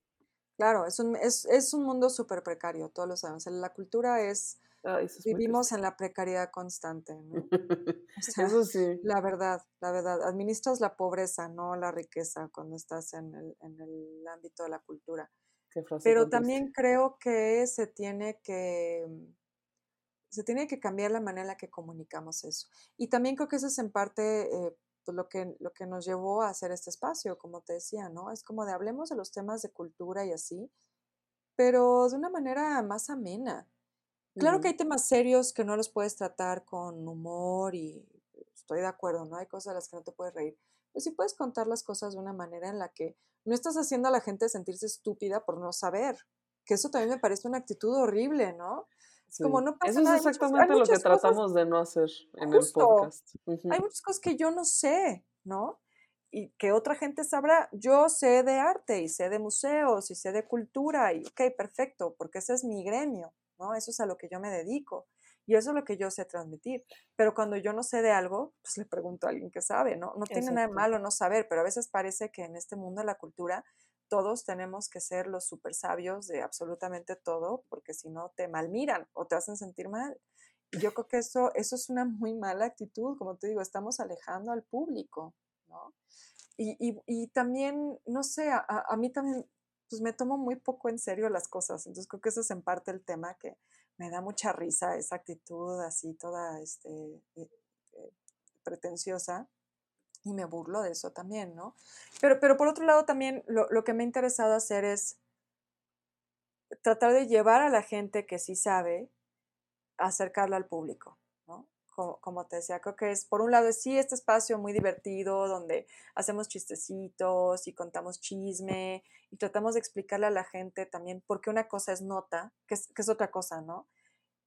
Claro, es un, es, es un mundo súper precario, todos lo sabemos. La cultura es, Eso es vivimos en la precariedad constante, ¿no? [LAUGHS] O sea, Eso sí. la verdad, la verdad, administras la pobreza, no la riqueza cuando estás en el, en el ámbito de la cultura. Qué frase Pero también creo que se tiene que, se tiene que cambiar la manera en la que comunicamos eso. Y también creo que eso es en parte eh, pues lo, que, lo que nos llevó a hacer este espacio, como te decía, ¿no? Es como de hablemos de los temas de cultura y así, pero de una manera más amena. Claro que hay temas serios que no los puedes tratar con humor y estoy de acuerdo, ¿no? Hay cosas de las que no te puedes reír. Pero sí puedes contar las cosas de una manera en la que no estás haciendo a la gente sentirse estúpida por no saber. Que eso también me parece una actitud horrible, ¿no? Es como Sí. no pasa Eso es nada. Hay muchas, exactamente lo que tratamos de no hacer en el justo, podcast. Ujú. hay muchas cosas que yo no sé, ¿no? Y que otra gente sabrá. Yo sé de arte y sé de museos y sé de cultura y ok, perfecto, porque ese es mi gremio, ¿no? Eso es a lo que yo me dedico y eso es lo que yo sé transmitir. Pero cuando yo no sé de algo, pues le pregunto a alguien que sabe, ¿no? No tiene nada de malo no saber, pero a veces parece que en este mundo de la cultura todos tenemos que ser los super sabios de absolutamente todo, porque si no te malmiran o te hacen sentir mal. Y yo creo que eso, eso es una muy mala actitud, como te digo, estamos alejando al público, ¿no? Y, y, y también, no sé, a, a, mí también, pues me tomo muy poco en serio las cosas, entonces creo que eso es en parte el tema que me da mucha risa, esa actitud así toda este, eh, eh, pretenciosa, y me burlo de eso también, ¿no? Pero, pero por otro lado también lo, lo que me ha interesado hacer es tratar de llevar a la gente que sí sabe, acercarla al público. Como, como, te decía, creo que es, por un lado, es sí este espacio muy divertido donde hacemos chistecitos y contamos chisme y tratamos de explicarle a la gente también por qué una cosa es nota, que es, que es otra cosa, ¿no?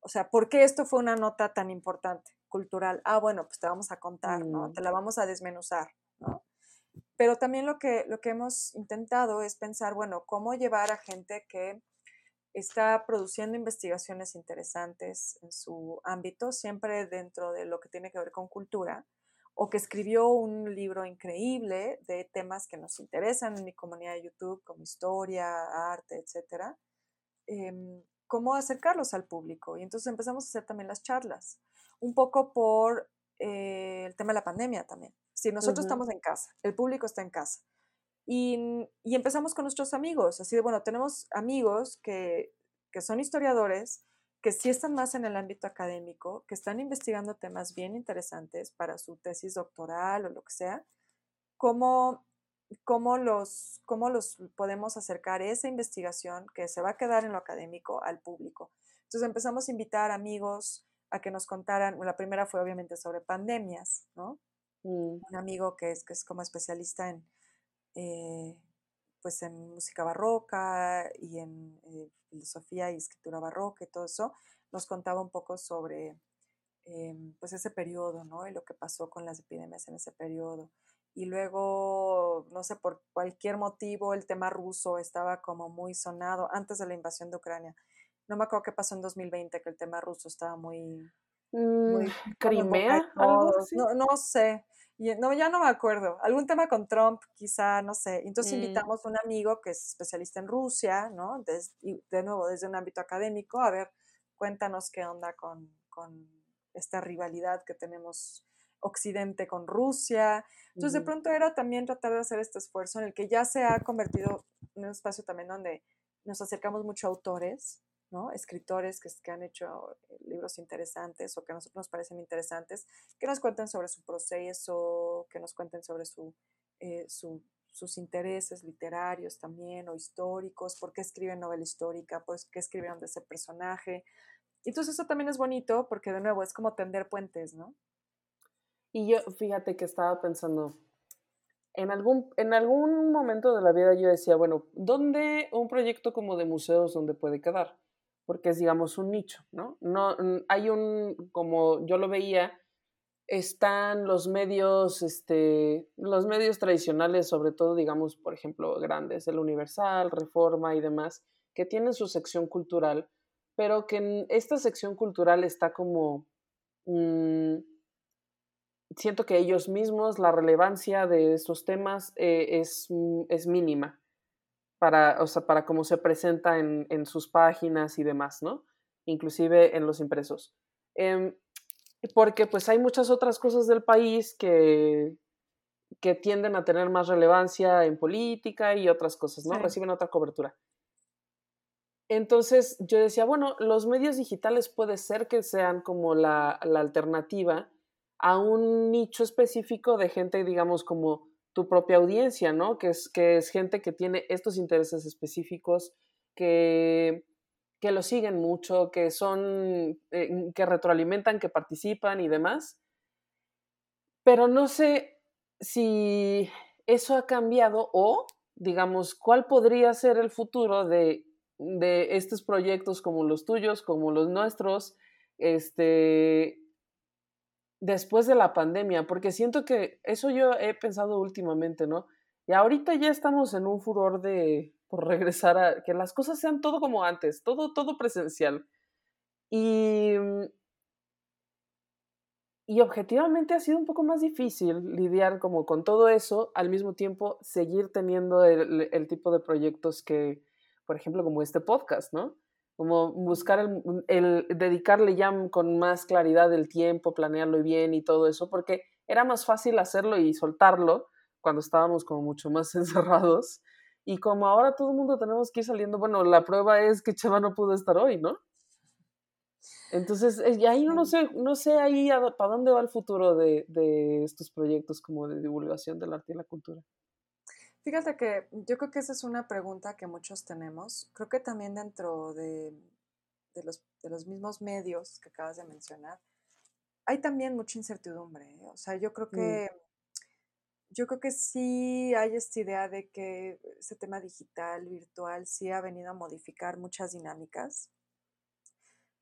O sea, ¿por qué esto fue una nota tan importante, cultural? Ah, bueno, pues te vamos a contar, ¿no? Mm. Te la vamos a desmenuzar, ¿no? Pero también lo que, lo que hemos intentado es pensar, bueno, cómo llevar a gente que está produciendo investigaciones interesantes en su ámbito, siempre dentro de lo que tiene que ver con cultura, o que escribió un libro increíble de temas que nos interesan en mi comunidad de YouTube, como historia, arte, etcétera. Eh, cómo acercarlos al público. Y entonces empezamos a hacer también las charlas, un poco por eh, el tema de la pandemia también. Si nosotros uh -huh. estamos en casa, el público está en casa, y, y, empezamos con nuestros amigos, así de, bueno, tenemos amigos que, que son historiadores, que sí están más en el ámbito académico, que están investigando temas bien interesantes para su tesis doctoral o lo que sea, cómo, cómo, los, cómo los podemos acercar esa investigación que se va a quedar en lo académico al público. Entonces empezamos a invitar amigos a que nos contaran, la primera fue obviamente sobre pandemias, ¿no? Mm. Un amigo que es, que es como especialista en, eh, pues en música barroca y en eh, filosofía y escritura barroca y todo eso, nos contaba un poco sobre eh, pues ese periodo, ¿no? Y lo que pasó con las epidemias en ese periodo. Y luego, no sé, por cualquier motivo, el tema ruso estaba como muy sonado antes de la invasión de Ucrania. No me acuerdo qué pasó en 2020, que el tema ruso estaba muy... muy mm, ¿Crimea? ¿Algo así? No, no sé. Y no, ya no me acuerdo. Algún tema con Trump, quizá, no sé. Entonces Mm. invitamos a un amigo que es especialista en Rusia, ¿no? Des- y de nuevo, desde un ámbito académico, a ver, cuéntanos qué onda con, con esta rivalidad que tenemos Occidente con Rusia. Entonces, de pronto era también tratar de hacer este esfuerzo en el que ya se ha convertido en un espacio también donde nos acercamos mucho a autores, ¿no? Escritores que, han hecho eh, libros interesantes o que a nosotros nos parecen interesantes, que nos cuenten sobre su proceso, que nos cuenten sobre eh, su- sus intereses literarios también o históricos, por qué escriben novela histórica, por qué escribieron de ese personaje. Entonces eso también es bonito porque de nuevo es como tender puentes, ¿no? Y yo, fíjate que estaba pensando, en algún, en algún momento de la vida yo decía, bueno, ¿dónde un proyecto como de museos, dónde puede quedar? Porque es, digamos, un nicho, ¿no? No, hay un, como yo lo veía, están los medios, este, los medios tradicionales, sobre todo, digamos, por ejemplo, grandes, el Universal, Reforma y demás, que tienen su sección cultural, pero que en esta sección cultural está como... mm, siento que ellos mismos, la relevancia de estos temas eh, es, mm, es mínima para, o sea, para cómo se presenta en, en sus páginas y demás, ¿no? Inclusive en los impresos. Em, porque pues hay muchas otras cosas del país que, que tienden a tener más relevancia en política y otras cosas, ¿no? Sí. Reciben otra cobertura. Entonces yo decía, bueno, los medios digitales puede ser que sean como la, la alternativa a un nicho específico de gente, digamos, como tu propia audiencia, ¿no? Que es, que es gente que tiene estos intereses específicos, que, que lo siguen mucho, que son, eh, que retroalimentan, que participan y demás. Pero no sé si eso ha cambiado o, digamos, cuál podría ser el futuro de, de estos proyectos como los tuyos, como los nuestros, este, después de la pandemia, porque siento que eso yo he pensado últimamente, ¿no? Y ahorita ya estamos en un furor de por regresar a que las cosas sean todo como antes, todo, todo presencial. Y, mm, y objetivamente ha sido un poco más difícil lidiar como con todo eso, al mismo tiempo seguir teniendo el, el tipo de proyectos que, por ejemplo, como este podcast, ¿no? Como buscar el, el, dedicarle ya con más claridad el tiempo, planearlo bien y todo eso, porque era más fácil hacerlo y soltarlo cuando estábamos como mucho más [LAUGHS] encerrados. Y como ahora todo el mundo tenemos que ir saliendo, bueno, la prueba es que Chema no pudo estar hoy, ¿no? Entonces, y ahí no sé, no sé ahí para dónde va el futuro de, de estos proyectos como de divulgación del arte y la cultura. Fíjate que yo creo que esa es una pregunta que muchos tenemos. Creo que también dentro de, de, los, de los, mismos medios que acabas de mencionar, hay también mucha incertidumbre. ¿eh? O sea, yo creo que mm. yo creo que sí hay esta idea de que ese tema digital, virtual, sí ha venido a modificar muchas dinámicas.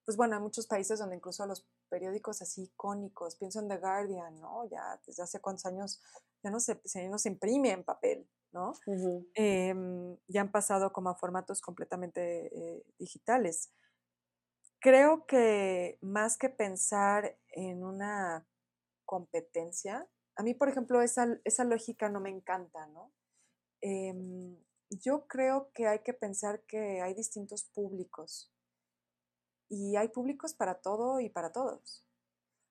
Pues bueno, hay muchos países donde incluso los periódicos así icónicos, pienso en The Guardian, ¿no? Ya desde hace cuántos años ya no se, ya no se imprime en papel, ¿no? Uh -huh. eh, ya han pasado como a formatos completamente eh, digitales. Creo que más que pensar en una competencia, a mí, por ejemplo, esa, esa lógica no me encanta, ¿no? Eh, yo creo que hay que pensar que hay distintos públicos y hay públicos para todo y para todos.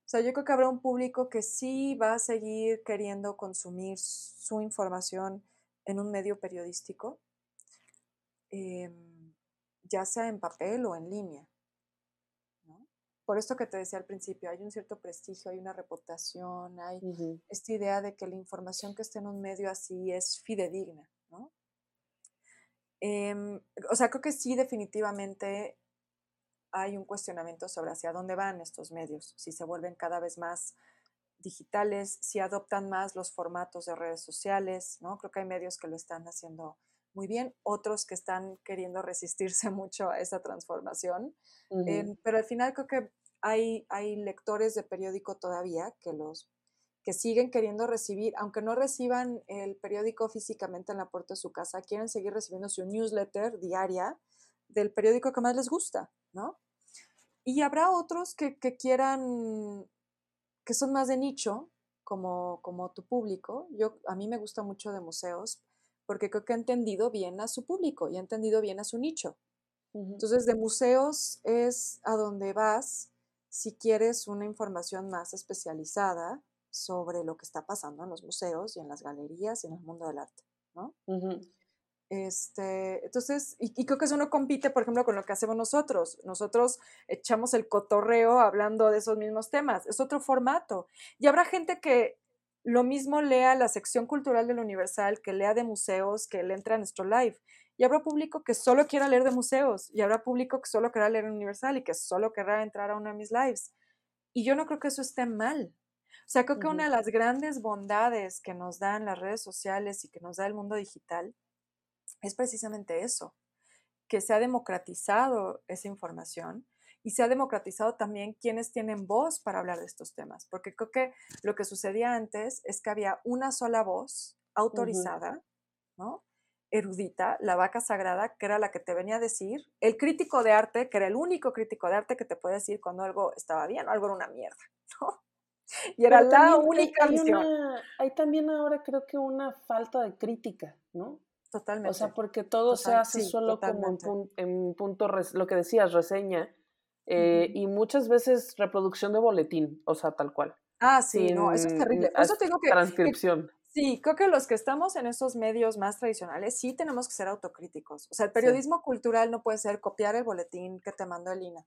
O sea, yo creo que habrá un público que sí va a seguir queriendo consumir su información en un medio periodístico, eh, ya sea en papel o en línea. ¿no? Por esto que te decía al principio, hay un cierto prestigio, hay una reputación, hay uh -huh. esta idea de que la información que está en un medio así es fidedigna. ¿no? Eh, o sea, creo que sí, definitivamente hay un cuestionamiento sobre hacia dónde van estos medios, si se vuelven cada vez más digitales, si adoptan más los formatos de redes sociales, ¿no? Creo que hay medios que lo están haciendo muy bien, otros que están queriendo resistirse [LAUGHS] mucho a esa transformación, uh -huh. eh, pero al final creo que hay, hay lectores de periódico todavía que los que siguen queriendo recibir, aunque no reciban el periódico físicamente en la puerta de su casa, quieren seguir recibiendo su newsletter diaria del periódico que más les gusta, ¿no? Y habrá otros que, que quieran, que son más de nicho, como, como tu público. Yo, a mí me gusta mucho de museos porque creo que ha entendido bien a su público y ha entendido bien a su nicho. Entonces, de museos es a donde vas si quieres una información más especializada sobre lo que está pasando en los museos y en las galerías y en el mundo del arte, ¿no? Este, entonces, y, creo que eso no compite, por ejemplo, con lo que hacemos nosotros. Nosotros echamos el cotorreo hablando de esos mismos temas. Es otro formato. Y habrá gente que lo mismo lea la sección cultural del Universal, que lea de museos, que le entra a nuestro live. Y habrá público que solo quiera leer de museos. Y habrá público que solo quiera leer Universal y que solo querrá entrar a uno de mis lives. Y yo no creo que eso esté mal. O sea, creo que una de las grandes bondades que nos dan las redes sociales y que nos da el mundo digital es precisamente eso, que se ha democratizado esa información y se ha democratizado también quienes tienen voz para hablar de estos temas, porque creo que lo que sucedía antes es que había una sola voz autorizada, ¿no? erudita, la vaca sagrada, que era la que te venía a decir, el crítico de arte, que era el único crítico de arte que te puede decir cuando algo estaba bien o algo era una mierda, [LAUGHS] ¿no? Y era la única hay, hay también ahora creo que una falta de crítica, ¿no? Totalmente. O sea, porque todo se hace solo como en, punto, lo que decías, reseña, eh, y muchas veces reproducción de boletín, o sea, tal cual. Ah, sí, no, eso es terrible. eso tengo que... Transcripción. sí, creo que los que estamos en esos medios más tradicionales sí tenemos que ser autocríticos. O sea, el periodismo cultural no puede ser copiar el boletín que te mandó Elina.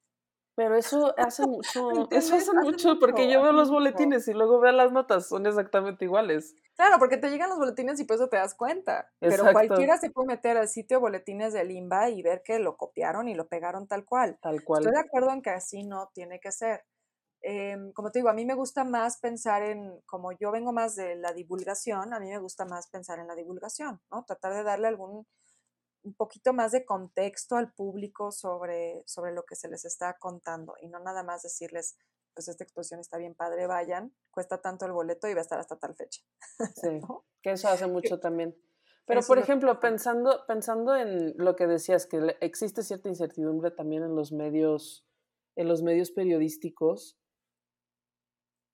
Pero eso hace mucho, [LAUGHS] eso hace mucho, porque yo veo los boletines y luego veo las notas, son exactamente iguales. Claro, porque te llegan los boletines y por eso te das cuenta. Pero cualquiera se puede meter al sitio boletines de Limba y ver que lo copiaron y lo pegaron tal cual. Tal cual. Estoy de acuerdo en que así no tiene que ser. Em, como te digo, a mí me gusta más pensar en, como yo vengo más de la divulgación, a mí me gusta más pensar en la divulgación, ¿no? Tratar de darle algún un poquito más de contexto al público sobre, sobre lo que se les está contando y no nada más decirles, pues esta exposición está bien padre, vayan, cuesta tanto el boleto y va a estar hasta tal fecha. Sí, [LAUGHS] que eso hace mucho también. Pero, por ejemplo, pensando, pensando en lo que decías, que existe cierta incertidumbre también en los medios, en los medios periodísticos,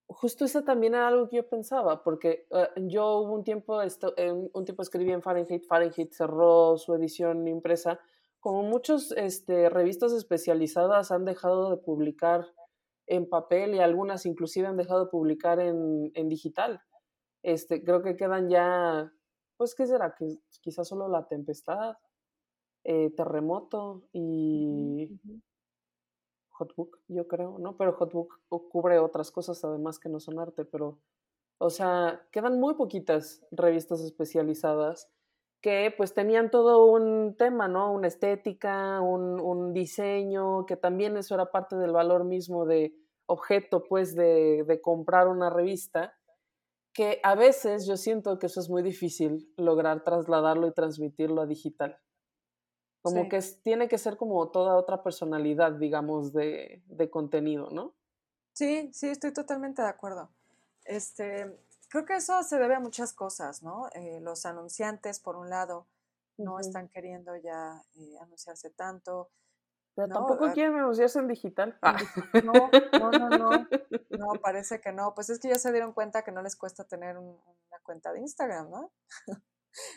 justo eso también era algo que yo pensaba, porque eh, yo hubo un tiempo, esto, un tiempo escribí en Fahrenheit, Fahrenheit cerró su edición impresa, como muchos este, revistas especializadas han dejado de publicar en papel y algunas inclusive han dejado de publicar en, en digital. Este, creo que quedan ya, pues, ¿qué será? Que quizás solo La Tempestad, eh, Terremoto y... Hotbook, yo creo, ¿no? Pero Hotbook cubre otras cosas además que no son arte, pero, o sea, quedan muy poquitas revistas especializadas que pues tenían todo un tema, ¿no? Una estética, un, un diseño, que también eso era parte del valor mismo de objeto, pues, de, de comprar una revista, que a veces yo siento que eso es muy difícil lograr trasladarlo y transmitirlo a digital. Como que tiene que ser como toda otra personalidad, digamos, de, de, contenido, ¿no? Sí, sí, estoy totalmente de acuerdo. Este, creo que eso se debe a muchas cosas, ¿no? Eh, los anunciantes, por un lado, no están queriendo ya eh, anunciarse tanto. Pero tampoco ah quieren anunciarse en digital. Ah. No, no, no, no, [LAUGHS] no, parece que no. Pues es que ya se dieron cuenta que no les cuesta tener una cuenta de Instagram, ¿no? [LAUGHS]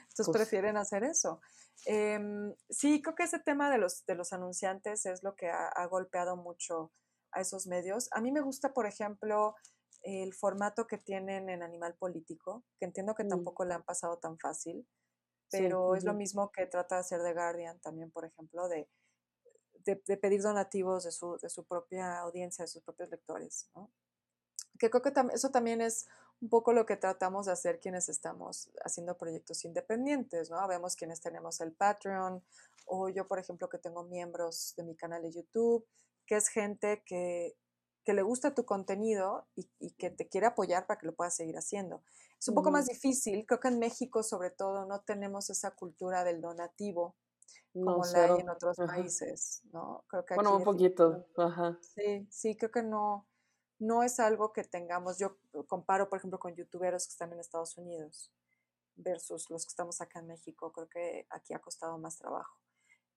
Entonces pues prefieren hacer eso. Em, sí, creo que ese tema de los, de los anunciantes es lo que ha, golpeado mucho a esos medios. A mí me gusta, por ejemplo, el formato que tienen en Animal Político, que entiendo que mm. tampoco le han pasado tan fácil, pero es lo mismo que trata de hacer The Guardian también, por ejemplo, de, de, pedir donativos de su, de su, propia audiencia, de sus propios lectores. Que creo que eso también es un poco lo que tratamos de hacer quienes estamos haciendo proyectos independientes, ¿no? Vemos quienes tenemos el Patreon o yo, por ejemplo, que tengo miembros de mi canal de YouTube, que es gente que, que le gusta tu contenido y, y, que te quiere apoyar para que lo puedas seguir haciendo. Es un poco más difícil, creo que en México sobre todo no tenemos esa cultura del donativo como la hay en otros países, ¿no? Creo que bueno, un poquito, ajá. Sí, sí, creo que no, no es algo que tengamos, yo comparo por ejemplo con youtuberos que están en Estados Unidos versus los que estamos acá en México, creo que aquí ha costado más trabajo.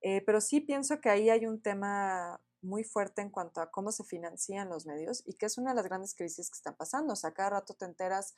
Eh, pero sí pienso que ahí hay un tema muy fuerte en cuanto a cómo se financian los medios y que es una de las grandes crisis que están pasando. O sea, cada rato te enteras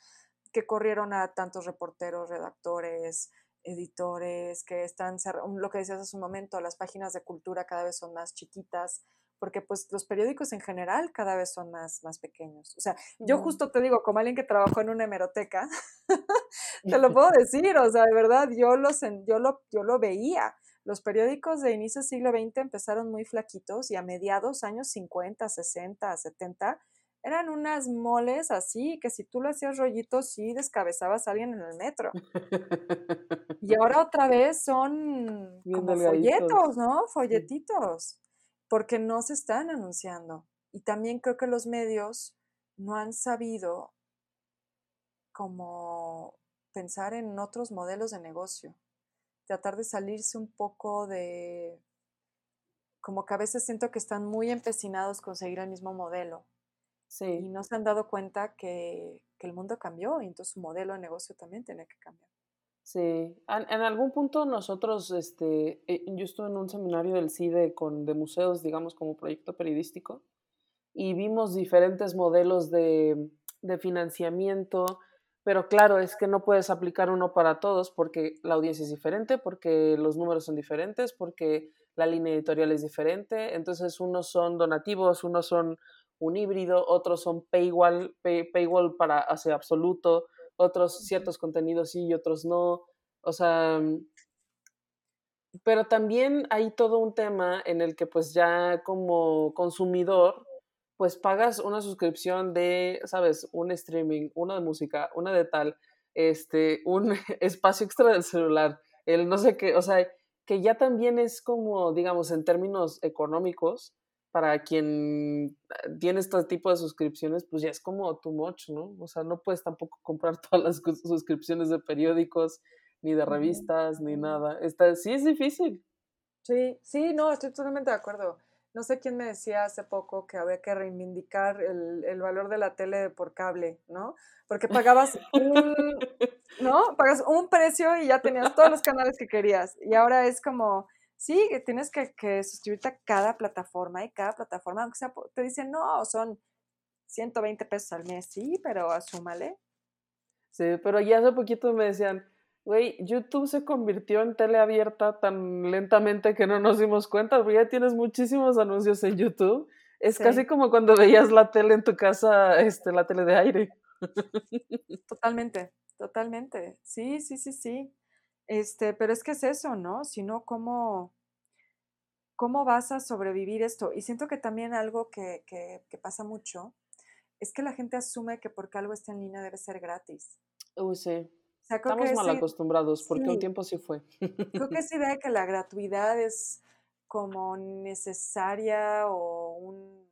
que corrieron a tantos reporteros, redactores, editores, que están, lo que decías hace un momento, las páginas de cultura cada vez son más chiquitas, porque pues los periódicos en general cada vez son más, más pequeños. O sea, yo justo te digo, como alguien que trabajó en una hemeroteca, [LAUGHS] te lo [LAUGHS] puedo decir, o sea, de verdad, yo, los, yo, lo, yo lo veía. Los periódicos de inicio del siglo XX empezaron muy flaquitos y a mediados años 50, 60, 70 eran unas moles así que si tú lo hacías rollitos sí descabezabas a alguien en el metro. Y ahora [LAUGHS] otra vez son como folletos, ¿no? Folletitos porque no se están anunciando. Y también creo que los medios no han sabido como pensar en otros modelos de negocio, tratar de salirse un poco de, como que a veces siento que están muy empecinados con seguir el mismo modelo. Sí. Y no se han dado cuenta que, que el mundo cambió y entonces su modelo de negocio también tiene que cambiar. Sí, en, algún punto nosotros, este, eh, yo estuve en un seminario del CIDE con, de museos, digamos, como proyecto periodístico, y vimos diferentes modelos de, de financiamiento, pero claro, es que no puedes aplicar uno para todos porque la audiencia es diferente, porque los números son diferentes, porque la línea editorial es diferente, entonces unos son donativos, unos son un híbrido, otros son paywall, paywall para hacia absoluto, otros ciertos contenidos sí y otros no. O sea, mm, pero también hay todo un tema en el que pues ya como consumidor pues pagas una suscripción de, sabes, un streaming, una de música, una de tal, este, un [LAUGHS] espacio extra del celular, el no sé qué, o sea, que ya también es como, digamos, en términos económicos, para quien ah, tiene este tipo de suscripciones, pues ya es como too much, ¿no? O sea, no puedes tampoco comprar [LAUGHS] todas las suscripciones de periódicos, ni de revistas, ni nada. Está, sí es difícil. Sí, sí, no, estoy totalmente de acuerdo. No sé quién me decía hace poco que había que reivindicar el, el valor de la tele por cable, ¿no? Porque pagabas un, [LAUGHS] ¿no? Pagas un precio y ya tenías todos los canales que querías. Y ahora es como, Sí, tienes que, que, suscribirte a cada plataforma y cada plataforma, aunque sea, te dicen, no, son 120 pesos al mes, sí, pero asúmale. Sí, pero ya hace poquito me decían, güey, YouTube se convirtió en tele abierta tan lentamente que no nos dimos cuenta, porque ya tienes muchísimos anuncios en YouTube. Es casi como cuando veías la tele en tu casa, este, la tele de aire. Totalmente, totalmente. Sí, sí, sí, sí. Este, pero es que es eso, ¿no? Sino cómo, cómo vas a sobrevivir esto. Y siento que también algo que, que, pasa mucho es que la gente asume que porque algo está en línea debe ser gratis. Uy, sí. Estamos mal acostumbrados, porque un tiempo sí fue. Creo que [LAUGHS] esa idea de que la gratuidad es como necesaria o un...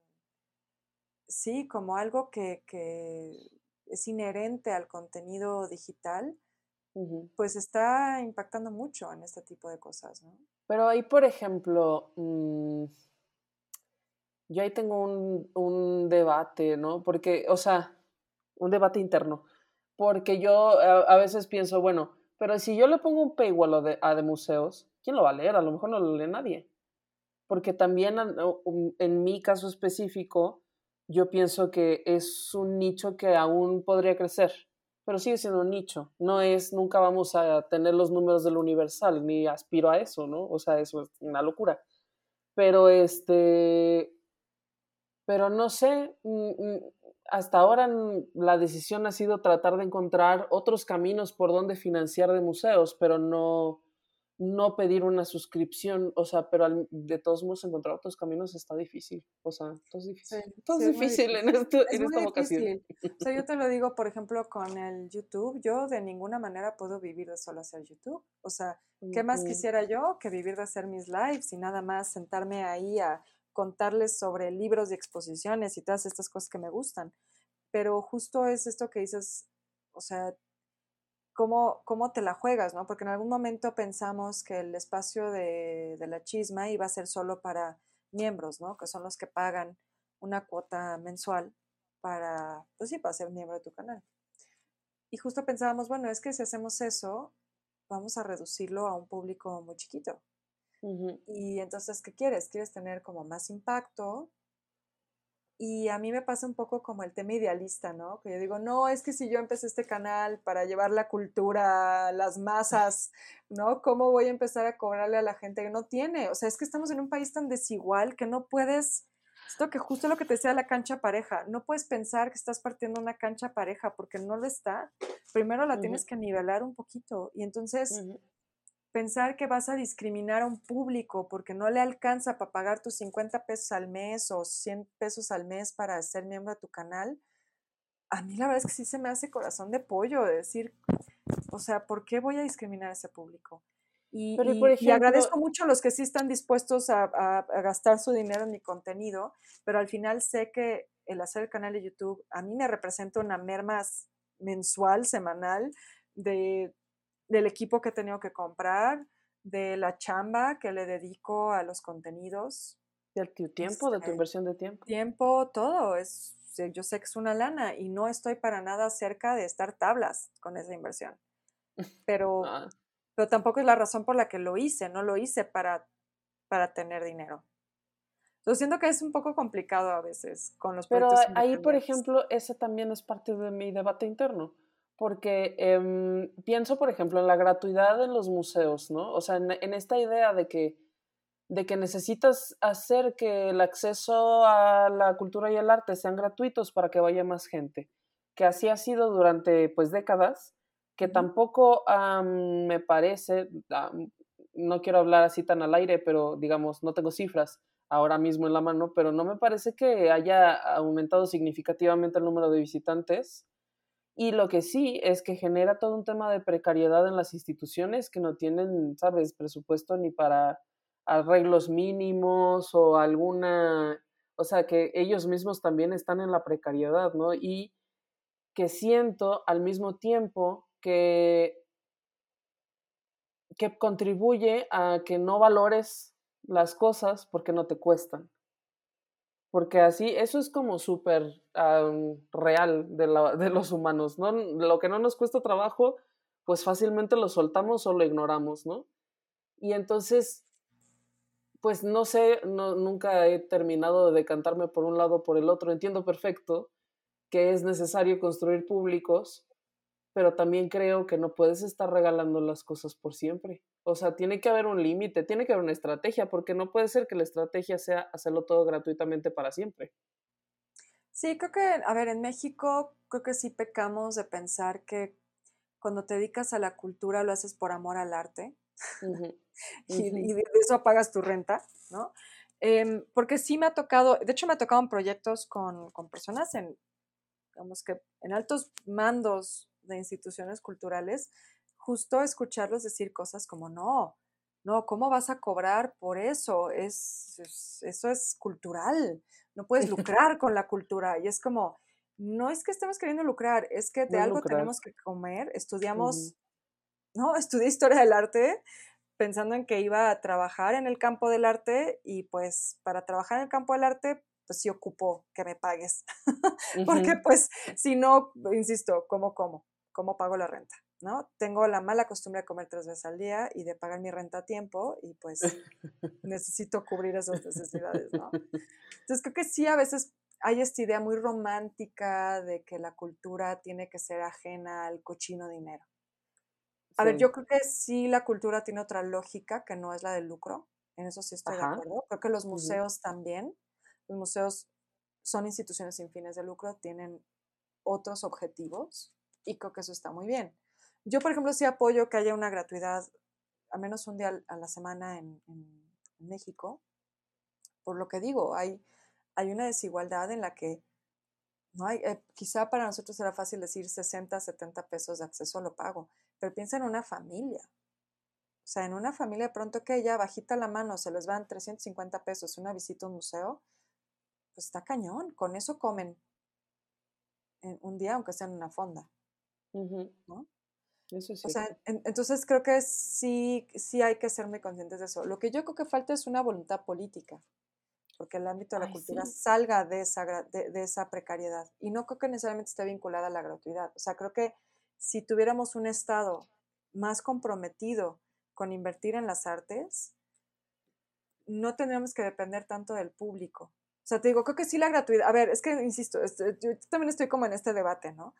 Sí, como algo que, que es inherente al contenido digital, pues está impactando mucho en este tipo de cosas, ¿no? Pero ahí, por ejemplo, mm, yo ahí tengo un, debate, ¿no? Porque, o sea, un debate interno. Porque yo a, veces pienso, bueno, pero si yo le pongo un paywall a de, a de museos, ¿quién lo va a leer? A lo mejor no lo lee nadie. Porque también en mi caso específico, yo pienso que es un nicho que aún podría crecer pero sigue siendo un nicho. No es, nunca vamos a tener los números del universal, ni aspiro a eso, ¿no? O sea, eso es una locura. Pero este, pero no sé, mm, mm, hasta ahora la decisión ha sido tratar de encontrar otros caminos por donde financiar de museos, pero no, no pedir una suscripción, o sea, pero de todos modos encontrar otros caminos está difícil, o sea, todo es difícil, [LAUGHS] todo es difícil en, esto, en esta vocación. O sea, yo te lo digo, por ejemplo, con el YouTube, yo de ninguna manera puedo vivir de solo hacer YouTube, o sea, ¿qué más quisiera yo que vivir de hacer mis lives y nada más sentarme ahí a contarles sobre libros y exposiciones y todas estas cosas que me gustan? Pero justo es esto que dices, o sea, cómo, cómo te la juegas, ¿no? Porque en algún momento pensamos que el espacio de, de, la chisma iba a ser solo para miembros, ¿no? Que son los que pagan una cuota mensual para, pues sí, para ser miembro de tu canal. Y justo pensábamos, bueno, es que si hacemos eso, vamos a reducirlo a un público muy chiquito. Y entonces, ¿qué quieres? ¿Quieres tener como más impacto? Y a mí me pasa un poco como el tema idealista, ¿no? Que yo digo, no, es que si yo empecé este canal para llevar la cultura las masas, ¿no? ¿Cómo voy a empezar a cobrarle a la gente que no tiene? O sea, es que estamos en un país tan desigual que no puedes, esto que justo lo que te decía la cancha pareja, no puedes pensar que estás partiendo una cancha pareja porque no lo está. Primero la tienes que nivelar un poquito y entonces pensar que vas a discriminar a un público porque no le alcanza para pagar tus 50 pesos al mes o 100 pesos al mes para ser miembro de tu canal, a mí la verdad es que sí se me hace corazón de pollo de decir, o sea, ¿por qué voy a discriminar a ese público? Y, agradezco mucho a los que sí están dispuestos a, a, gastar su dinero en mi contenido, pero al final sé que el hacer el canal de YouTube a mí me representa una merma mensual, semanal, de del equipo que he tenido que comprar, de la chamba que le dedico a los contenidos. Del tu tiempo, de tu este, inversión de tiempo. Tiempo, todo. Es, yo sé que es una lana y no estoy para nada cerca de estar tablas con esa inversión. [LAUGHS] Pero, ah. pero tampoco es la razón por la que lo hice, no lo hice para, para tener dinero. Yo siento que es un poco complicado a veces con los Pero ahí, por ejemplo, ese también es parte de mi debate interno porque em, pienso, por ejemplo, en la gratuidad en los museos, ¿no? O sea, en, esta idea de que, de que necesitas hacer que el acceso a la cultura y el arte sean gratuitos para que vaya más gente, que así ha sido durante, pues, décadas, que tampoco me parece, no quiero hablar así tan al aire, pero digamos, no tengo cifras ahora mismo en la mano, pero no me parece que haya aumentado significativamente el número de visitantes y lo que sí es que genera todo un tema de precariedad en las instituciones que no tienen, ¿sabes?, presupuesto ni para arreglos mínimos o alguna, o sea, que ellos mismos también están en la precariedad, ¿no? Y que siento al mismo tiempo que, que contribuye a que no valores las cosas porque no te cuestan porque así, eso es como súper real de, de, los humanos, ¿no? Lo que no nos cuesta trabajo, pues fácilmente lo soltamos o lo ignoramos, ¿no? Y entonces, pues no sé, no, nunca he terminado de decantarme por un lado o por el otro. Entiendo perfecto que es necesario construir públicos, pero también creo que no puedes estar regalando las cosas por siempre. O sea, tiene que haber un límite, tiene que haber una estrategia, porque no puede ser que la estrategia sea hacerlo todo gratuitamente para siempre. Sí, creo que, a ver, en México creo que sí pecamos de pensar que cuando te dedicas a la cultura lo haces por amor al arte [LAUGHS] y, de eso apagas tu renta, ¿no? Em, porque sí me ha tocado, de hecho me ha tocado en proyectos con, con personas en, digamos que en altos mandos de instituciones culturales justo escucharlos decir cosas como, no, no, ¿cómo vas a cobrar por eso? Es, eso es cultural, no puedes lucrar con la cultura. Y es como, no es que estemos queriendo lucrar, es que de algo tenemos que comer. Estudiamos, no, [LAUGHS] estudié historia del arte pensando en que iba a trabajar en el campo del arte y pues para trabajar en el campo del arte, pues sí ocupo que me pagues. [LAUGHS] Porque pues si no, insisto, ¿cómo como? ¿Cómo pago la renta? ¿No? Tengo la mala costumbre de comer tres veces al día y de pagar mi renta a tiempo y pues necesito cubrir esas necesidades, ¿no? Entonces creo que sí, a veces hay esta idea muy romántica de que la cultura tiene que ser ajena al cochino dinero. A ver, yo creo que sí la cultura tiene otra lógica que no es la del lucro, en eso sí estoy de acuerdo. Creo que los museos también, los museos son instituciones sin fines de lucro, tienen otros objetivos y creo que eso está muy bien. Yo, por ejemplo, sí apoyo que haya una gratuidad, al menos un día a la semana en, México. Por lo que digo, hay, hay una desigualdad en la que no hay, eh, quizá para nosotros será fácil decir 60, 70 pesos de acceso lo pago, pero piensa en una familia. O sea, en una familia de pronto que ya bajita la mano, se les van 350 pesos una visita a un museo, pues está cañón, con eso comen en un día, aunque sea en una fonda. ¿no? O sea, entonces creo que sí, sí hay que ser muy conscientes de eso. Lo que yo creo que falta es una voluntad política, porque el ámbito de la cultura salga de esa, de, esa precariedad. Y no creo que necesariamente esté vinculada a la gratuidad. O sea, creo que si tuviéramos un Estado más comprometido con invertir en las artes, no tendríamos que depender tanto del público. O sea, te digo, creo que sí la gratuidad. A ver, es que, insisto, este, yo también estoy como en este debate, ¿no?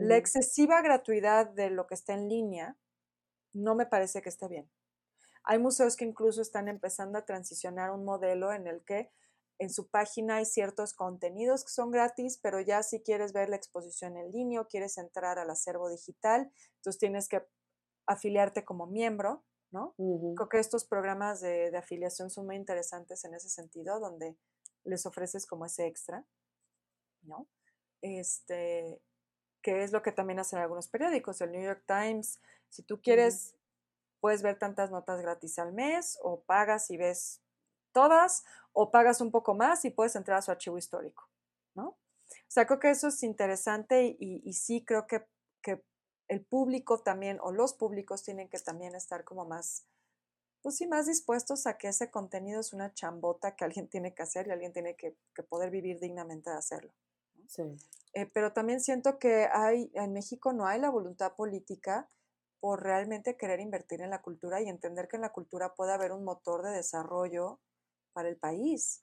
La excesiva gratuidad de lo que está en línea no me parece que esté bien. Hay museos que incluso están empezando a transicionar un modelo en el que en su página hay ciertos contenidos que son gratis, pero ya si quieres ver la exposición en línea o quieres entrar al acervo digital, entonces tienes que afiliarte como miembro, ¿no? Creo que estos programas de, de, afiliación son muy interesantes en ese sentido, donde les ofreces como ese extra, ¿no? Este, que es lo que también hacen algunos periódicos, el New York Times. Si tú quieres, puedes ver tantas notas gratis al mes, o pagas y ves todas, o pagas un poco más y puedes entrar a su archivo histórico, ¿no? O sea, creo que eso es interesante y, y sí creo que, que, el público también, o los públicos tienen que también estar como más, pues sí, más dispuestos a que ese contenido es una chambota que alguien tiene que hacer y alguien tiene que, que poder vivir dignamente de hacerlo. Sí. Eh, pero también siento que hay, en México no hay la voluntad política por realmente querer invertir en la cultura y entender que en la cultura puede haber un motor de desarrollo para el país.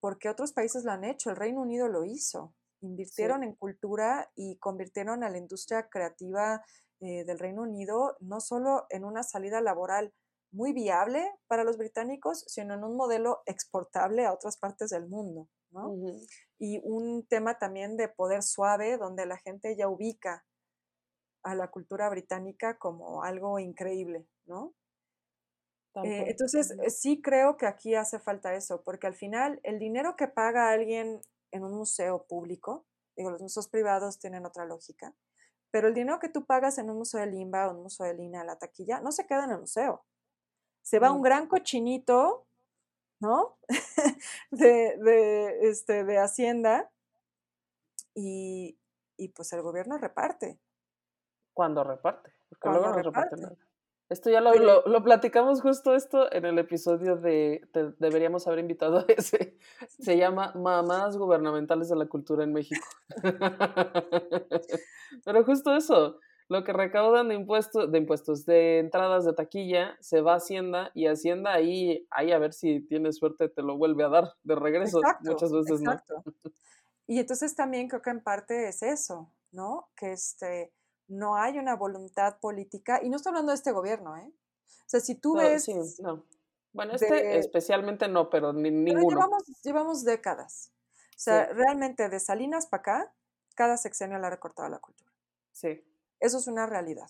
Porque otros países lo han hecho, el Reino Unido lo hizo. Invirtieron en cultura y convirtieron a la industria creativa eh, del Reino Unido no solo en una salida laboral muy viable para los británicos, sino en un modelo exportable a otras partes del mundo. ¿no? Y un tema también de poder suave, donde la gente ya ubica a la cultura británica como algo increíble, ¿no? Eh, entonces, sí creo que aquí hace falta eso, porque al final el dinero que paga alguien en un museo público, digo, los museos privados tienen otra lógica, pero el dinero que tú pagas en un museo de Limba o un museo de Lina, la taquilla, no se queda en el museo. Se va un gran cochinito ¿no? [LAUGHS] de, de, este, de Hacienda y, y, pues el gobierno reparte. Cuando reparte, porque luego no reparte nada. Esto ya lo, lo, platicamos justo esto en el episodio de, deberíamos haber invitado a ese. Se llama Mamás Gubernamentales de la Cultura en México. [LAUGHS] Pero justo eso, lo que recaudan de impuestos, de impuestos, de entradas de taquilla, se va a Hacienda y Hacienda ahí, ahí a ver si tienes suerte te lo vuelve a dar de regreso. Muchas veces exacto. no. Y entonces también creo que en parte es eso, ¿no? Que este, no hay una voluntad política, y no estoy hablando de este gobierno, ¿eh? O sea, si tú ves... Sí, no. Bueno, este especialmente no, pero ni, ninguno. llevamos, llevamos décadas. O sea, realmente de Salinas para acá, cada sexenio le ha recortado la cultura. Sí. Eso es una realidad.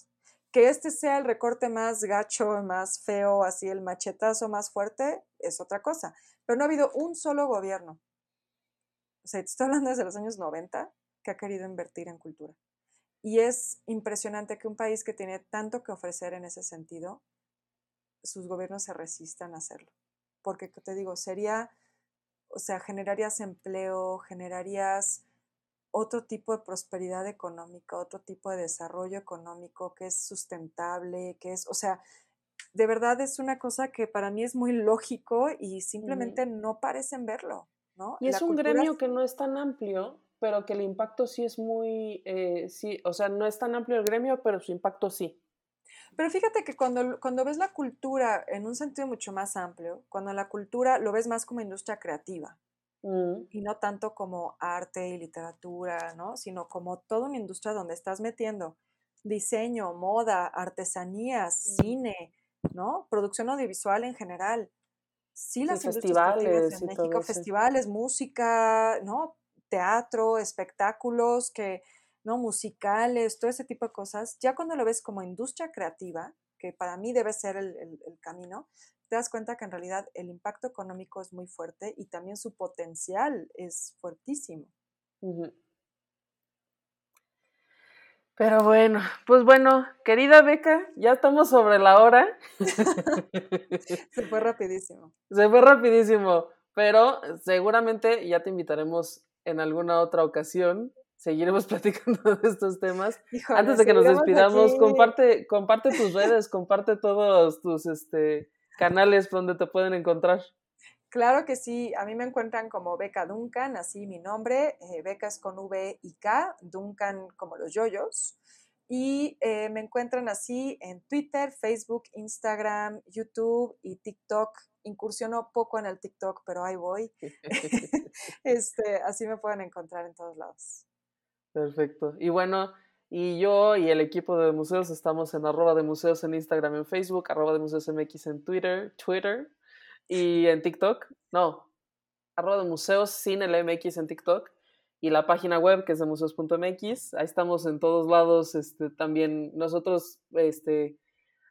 Que este sea el recorte más gacho, más feo, así el machetazo más fuerte, es otra cosa. Pero no ha habido un solo gobierno. O sea, te estoy hablando desde los años 90 que ha querido invertir en cultura. Y es impresionante que un país que tiene tanto que ofrecer en ese sentido, sus gobiernos se resistan a hacerlo. Porque te digo, sería, o sea, generarías empleo, generarías otro tipo de prosperidad económica, otro tipo de desarrollo económico que es sustentable, que es, o sea, de verdad es una cosa que para mí es muy lógico y simplemente no parecen verlo, ¿no? Y es un gremio que no es tan amplio, pero que el impacto sí es muy, eh, sí, o sea, no es tan amplio el gremio, pero su impacto sí. Pero fíjate que cuando, cuando ves la cultura en un sentido mucho más amplio, cuando la cultura lo ves más como industria creativa, Mm. y no tanto como arte y literatura, ¿no? Sino como toda una industria donde estás metiendo diseño, moda, artesanías, mm. cine, ¿no? Producción audiovisual en general. Sí, las festivales en México, festivales, música, ¿no? Teatro, espectáculos, que, ¿no? Musicales, todo ese tipo de cosas. Ya cuando lo ves como industria creativa, que para mí debe ser el, el camino, te das cuenta que en realidad el impacto económico es muy fuerte y también su potencial es fuertísimo. Pero bueno, pues bueno, querida Beca, ya estamos sobre la hora. [LAUGHS] Se fue rapidísimo. Se fue rapidísimo, pero seguramente ya te invitaremos en alguna otra ocasión. Seguiremos [LAUGHS] platicando de estos temas. Antes de que nos despidamos, comparte, comparte tus redes, comparte todos tus este canales donde te pueden encontrar. Claro que sí, a mí me encuentran como Beca Duncan, así mi nombre, eh, becas con V y K, Duncan como los yoyos. Y eh, me encuentran así en Twitter, Facebook, Instagram, YouTube y TikTok incursiono poco en el TikTok, pero ahí voy. [LAUGHS] [LAUGHS] este, así me pueden encontrar en todos lados. Perfecto. Y bueno, y yo y el equipo de museos estamos en arroba de museos en Instagram, en Facebook, arroba de museos MX en Twitter, Twitter y en TikTok. No, arroba de museos sin el MX en TikTok y la página web que es de museos.mx. Ahí estamos en todos lados. Este, también nosotros este,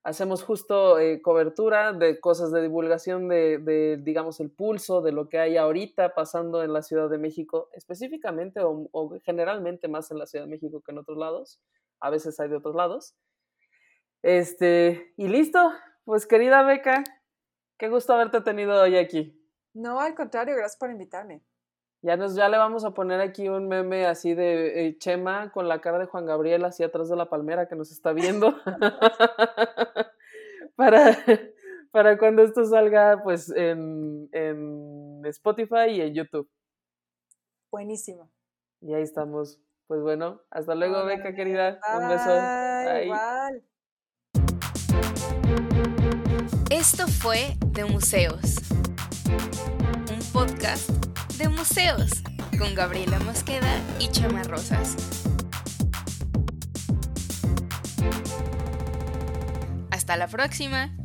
hacemos justo eh, cobertura de cosas de divulgación de, digamos, el pulso de lo que hay ahorita pasando en la Ciudad de México, específicamente o, generalmente más en la Ciudad de México que en otros lados. A veces hay de otros lados. Este, y listo. Pues querida Beca, qué gusto haberte tenido hoy aquí. No, al contrario, gracias por invitarme. Ya, nos, ya le vamos a poner aquí un meme así de eh, Chema con la cara de Juan Gabriel así atrás de la palmera que nos está viendo. [LAUGHS] para, para cuando esto salga pues en, en Spotify y en YouTube. Buenísimo. Y ahí estamos. Pues bueno, hasta luego, Beca querida. Un beso. Igual. Esto fue de museos. Un podcast de museos con Gabriela Mosqueda y Chama Rosas. Hasta la próxima.